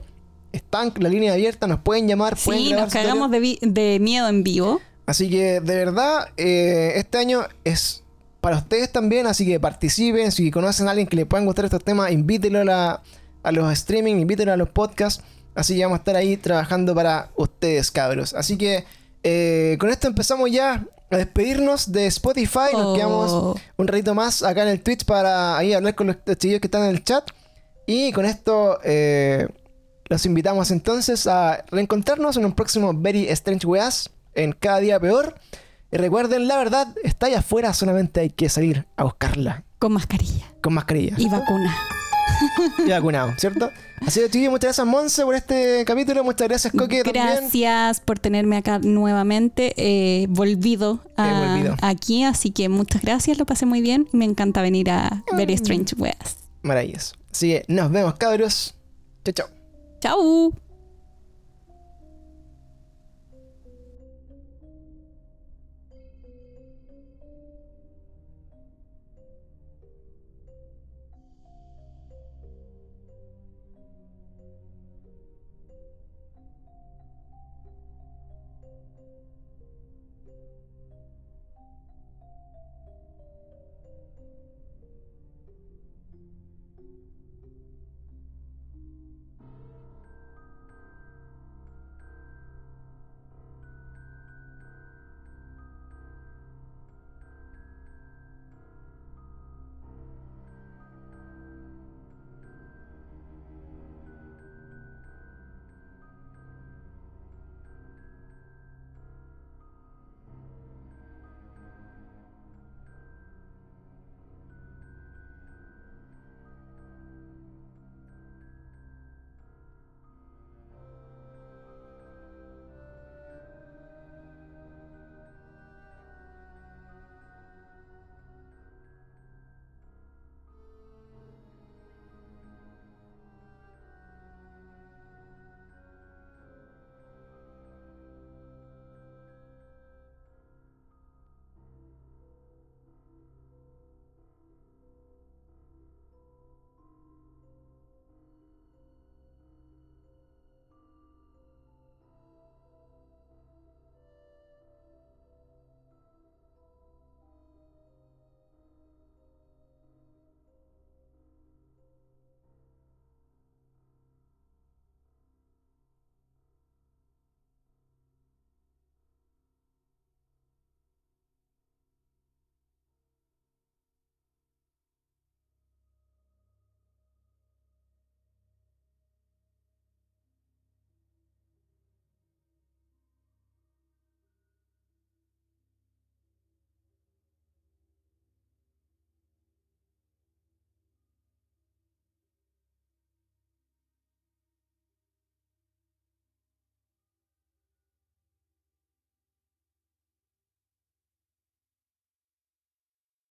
están la línea abierta, nos pueden llamar, pueden Sí, grabar nos cagamos de, miedo en vivo. Así que de verdad, eh, este año es para ustedes también, así que participen. Si conocen a alguien que le puedan gustar estos temas, invítenlo a, la- a los streaming, invítenlo a los podcasts. Así que vamos a estar ahí trabajando para ustedes, cabros. Así que eh, con esto empezamos ya a despedirnos de Spotify. Nos Oh. quedamos un ratito más acá en el Twitch para ahí hablar con los chiquillos que están en el chat. Y con esto eh, los invitamos entonces a reencontrarnos en un próximo Very Strange Weas en Cada Día Peor. Y recuerden, la verdad está allá afuera, solamente hay que salir a buscarla Con mascarilla con mascarilla y vacuna. y vacunado, ¿cierto? Así que, chiquillos, muchas gracias, Monse, por este capítulo. Muchas gracias, Coque, también. Gracias por tenerme acá nuevamente. eh, volvido, a- He volvido. aquí, así que muchas gracias, lo pasé muy bien. Me encanta venir a Mm. Very Strange Weas. Maravilloso. Así que nos vemos, cabros. Chao, chao. Ciao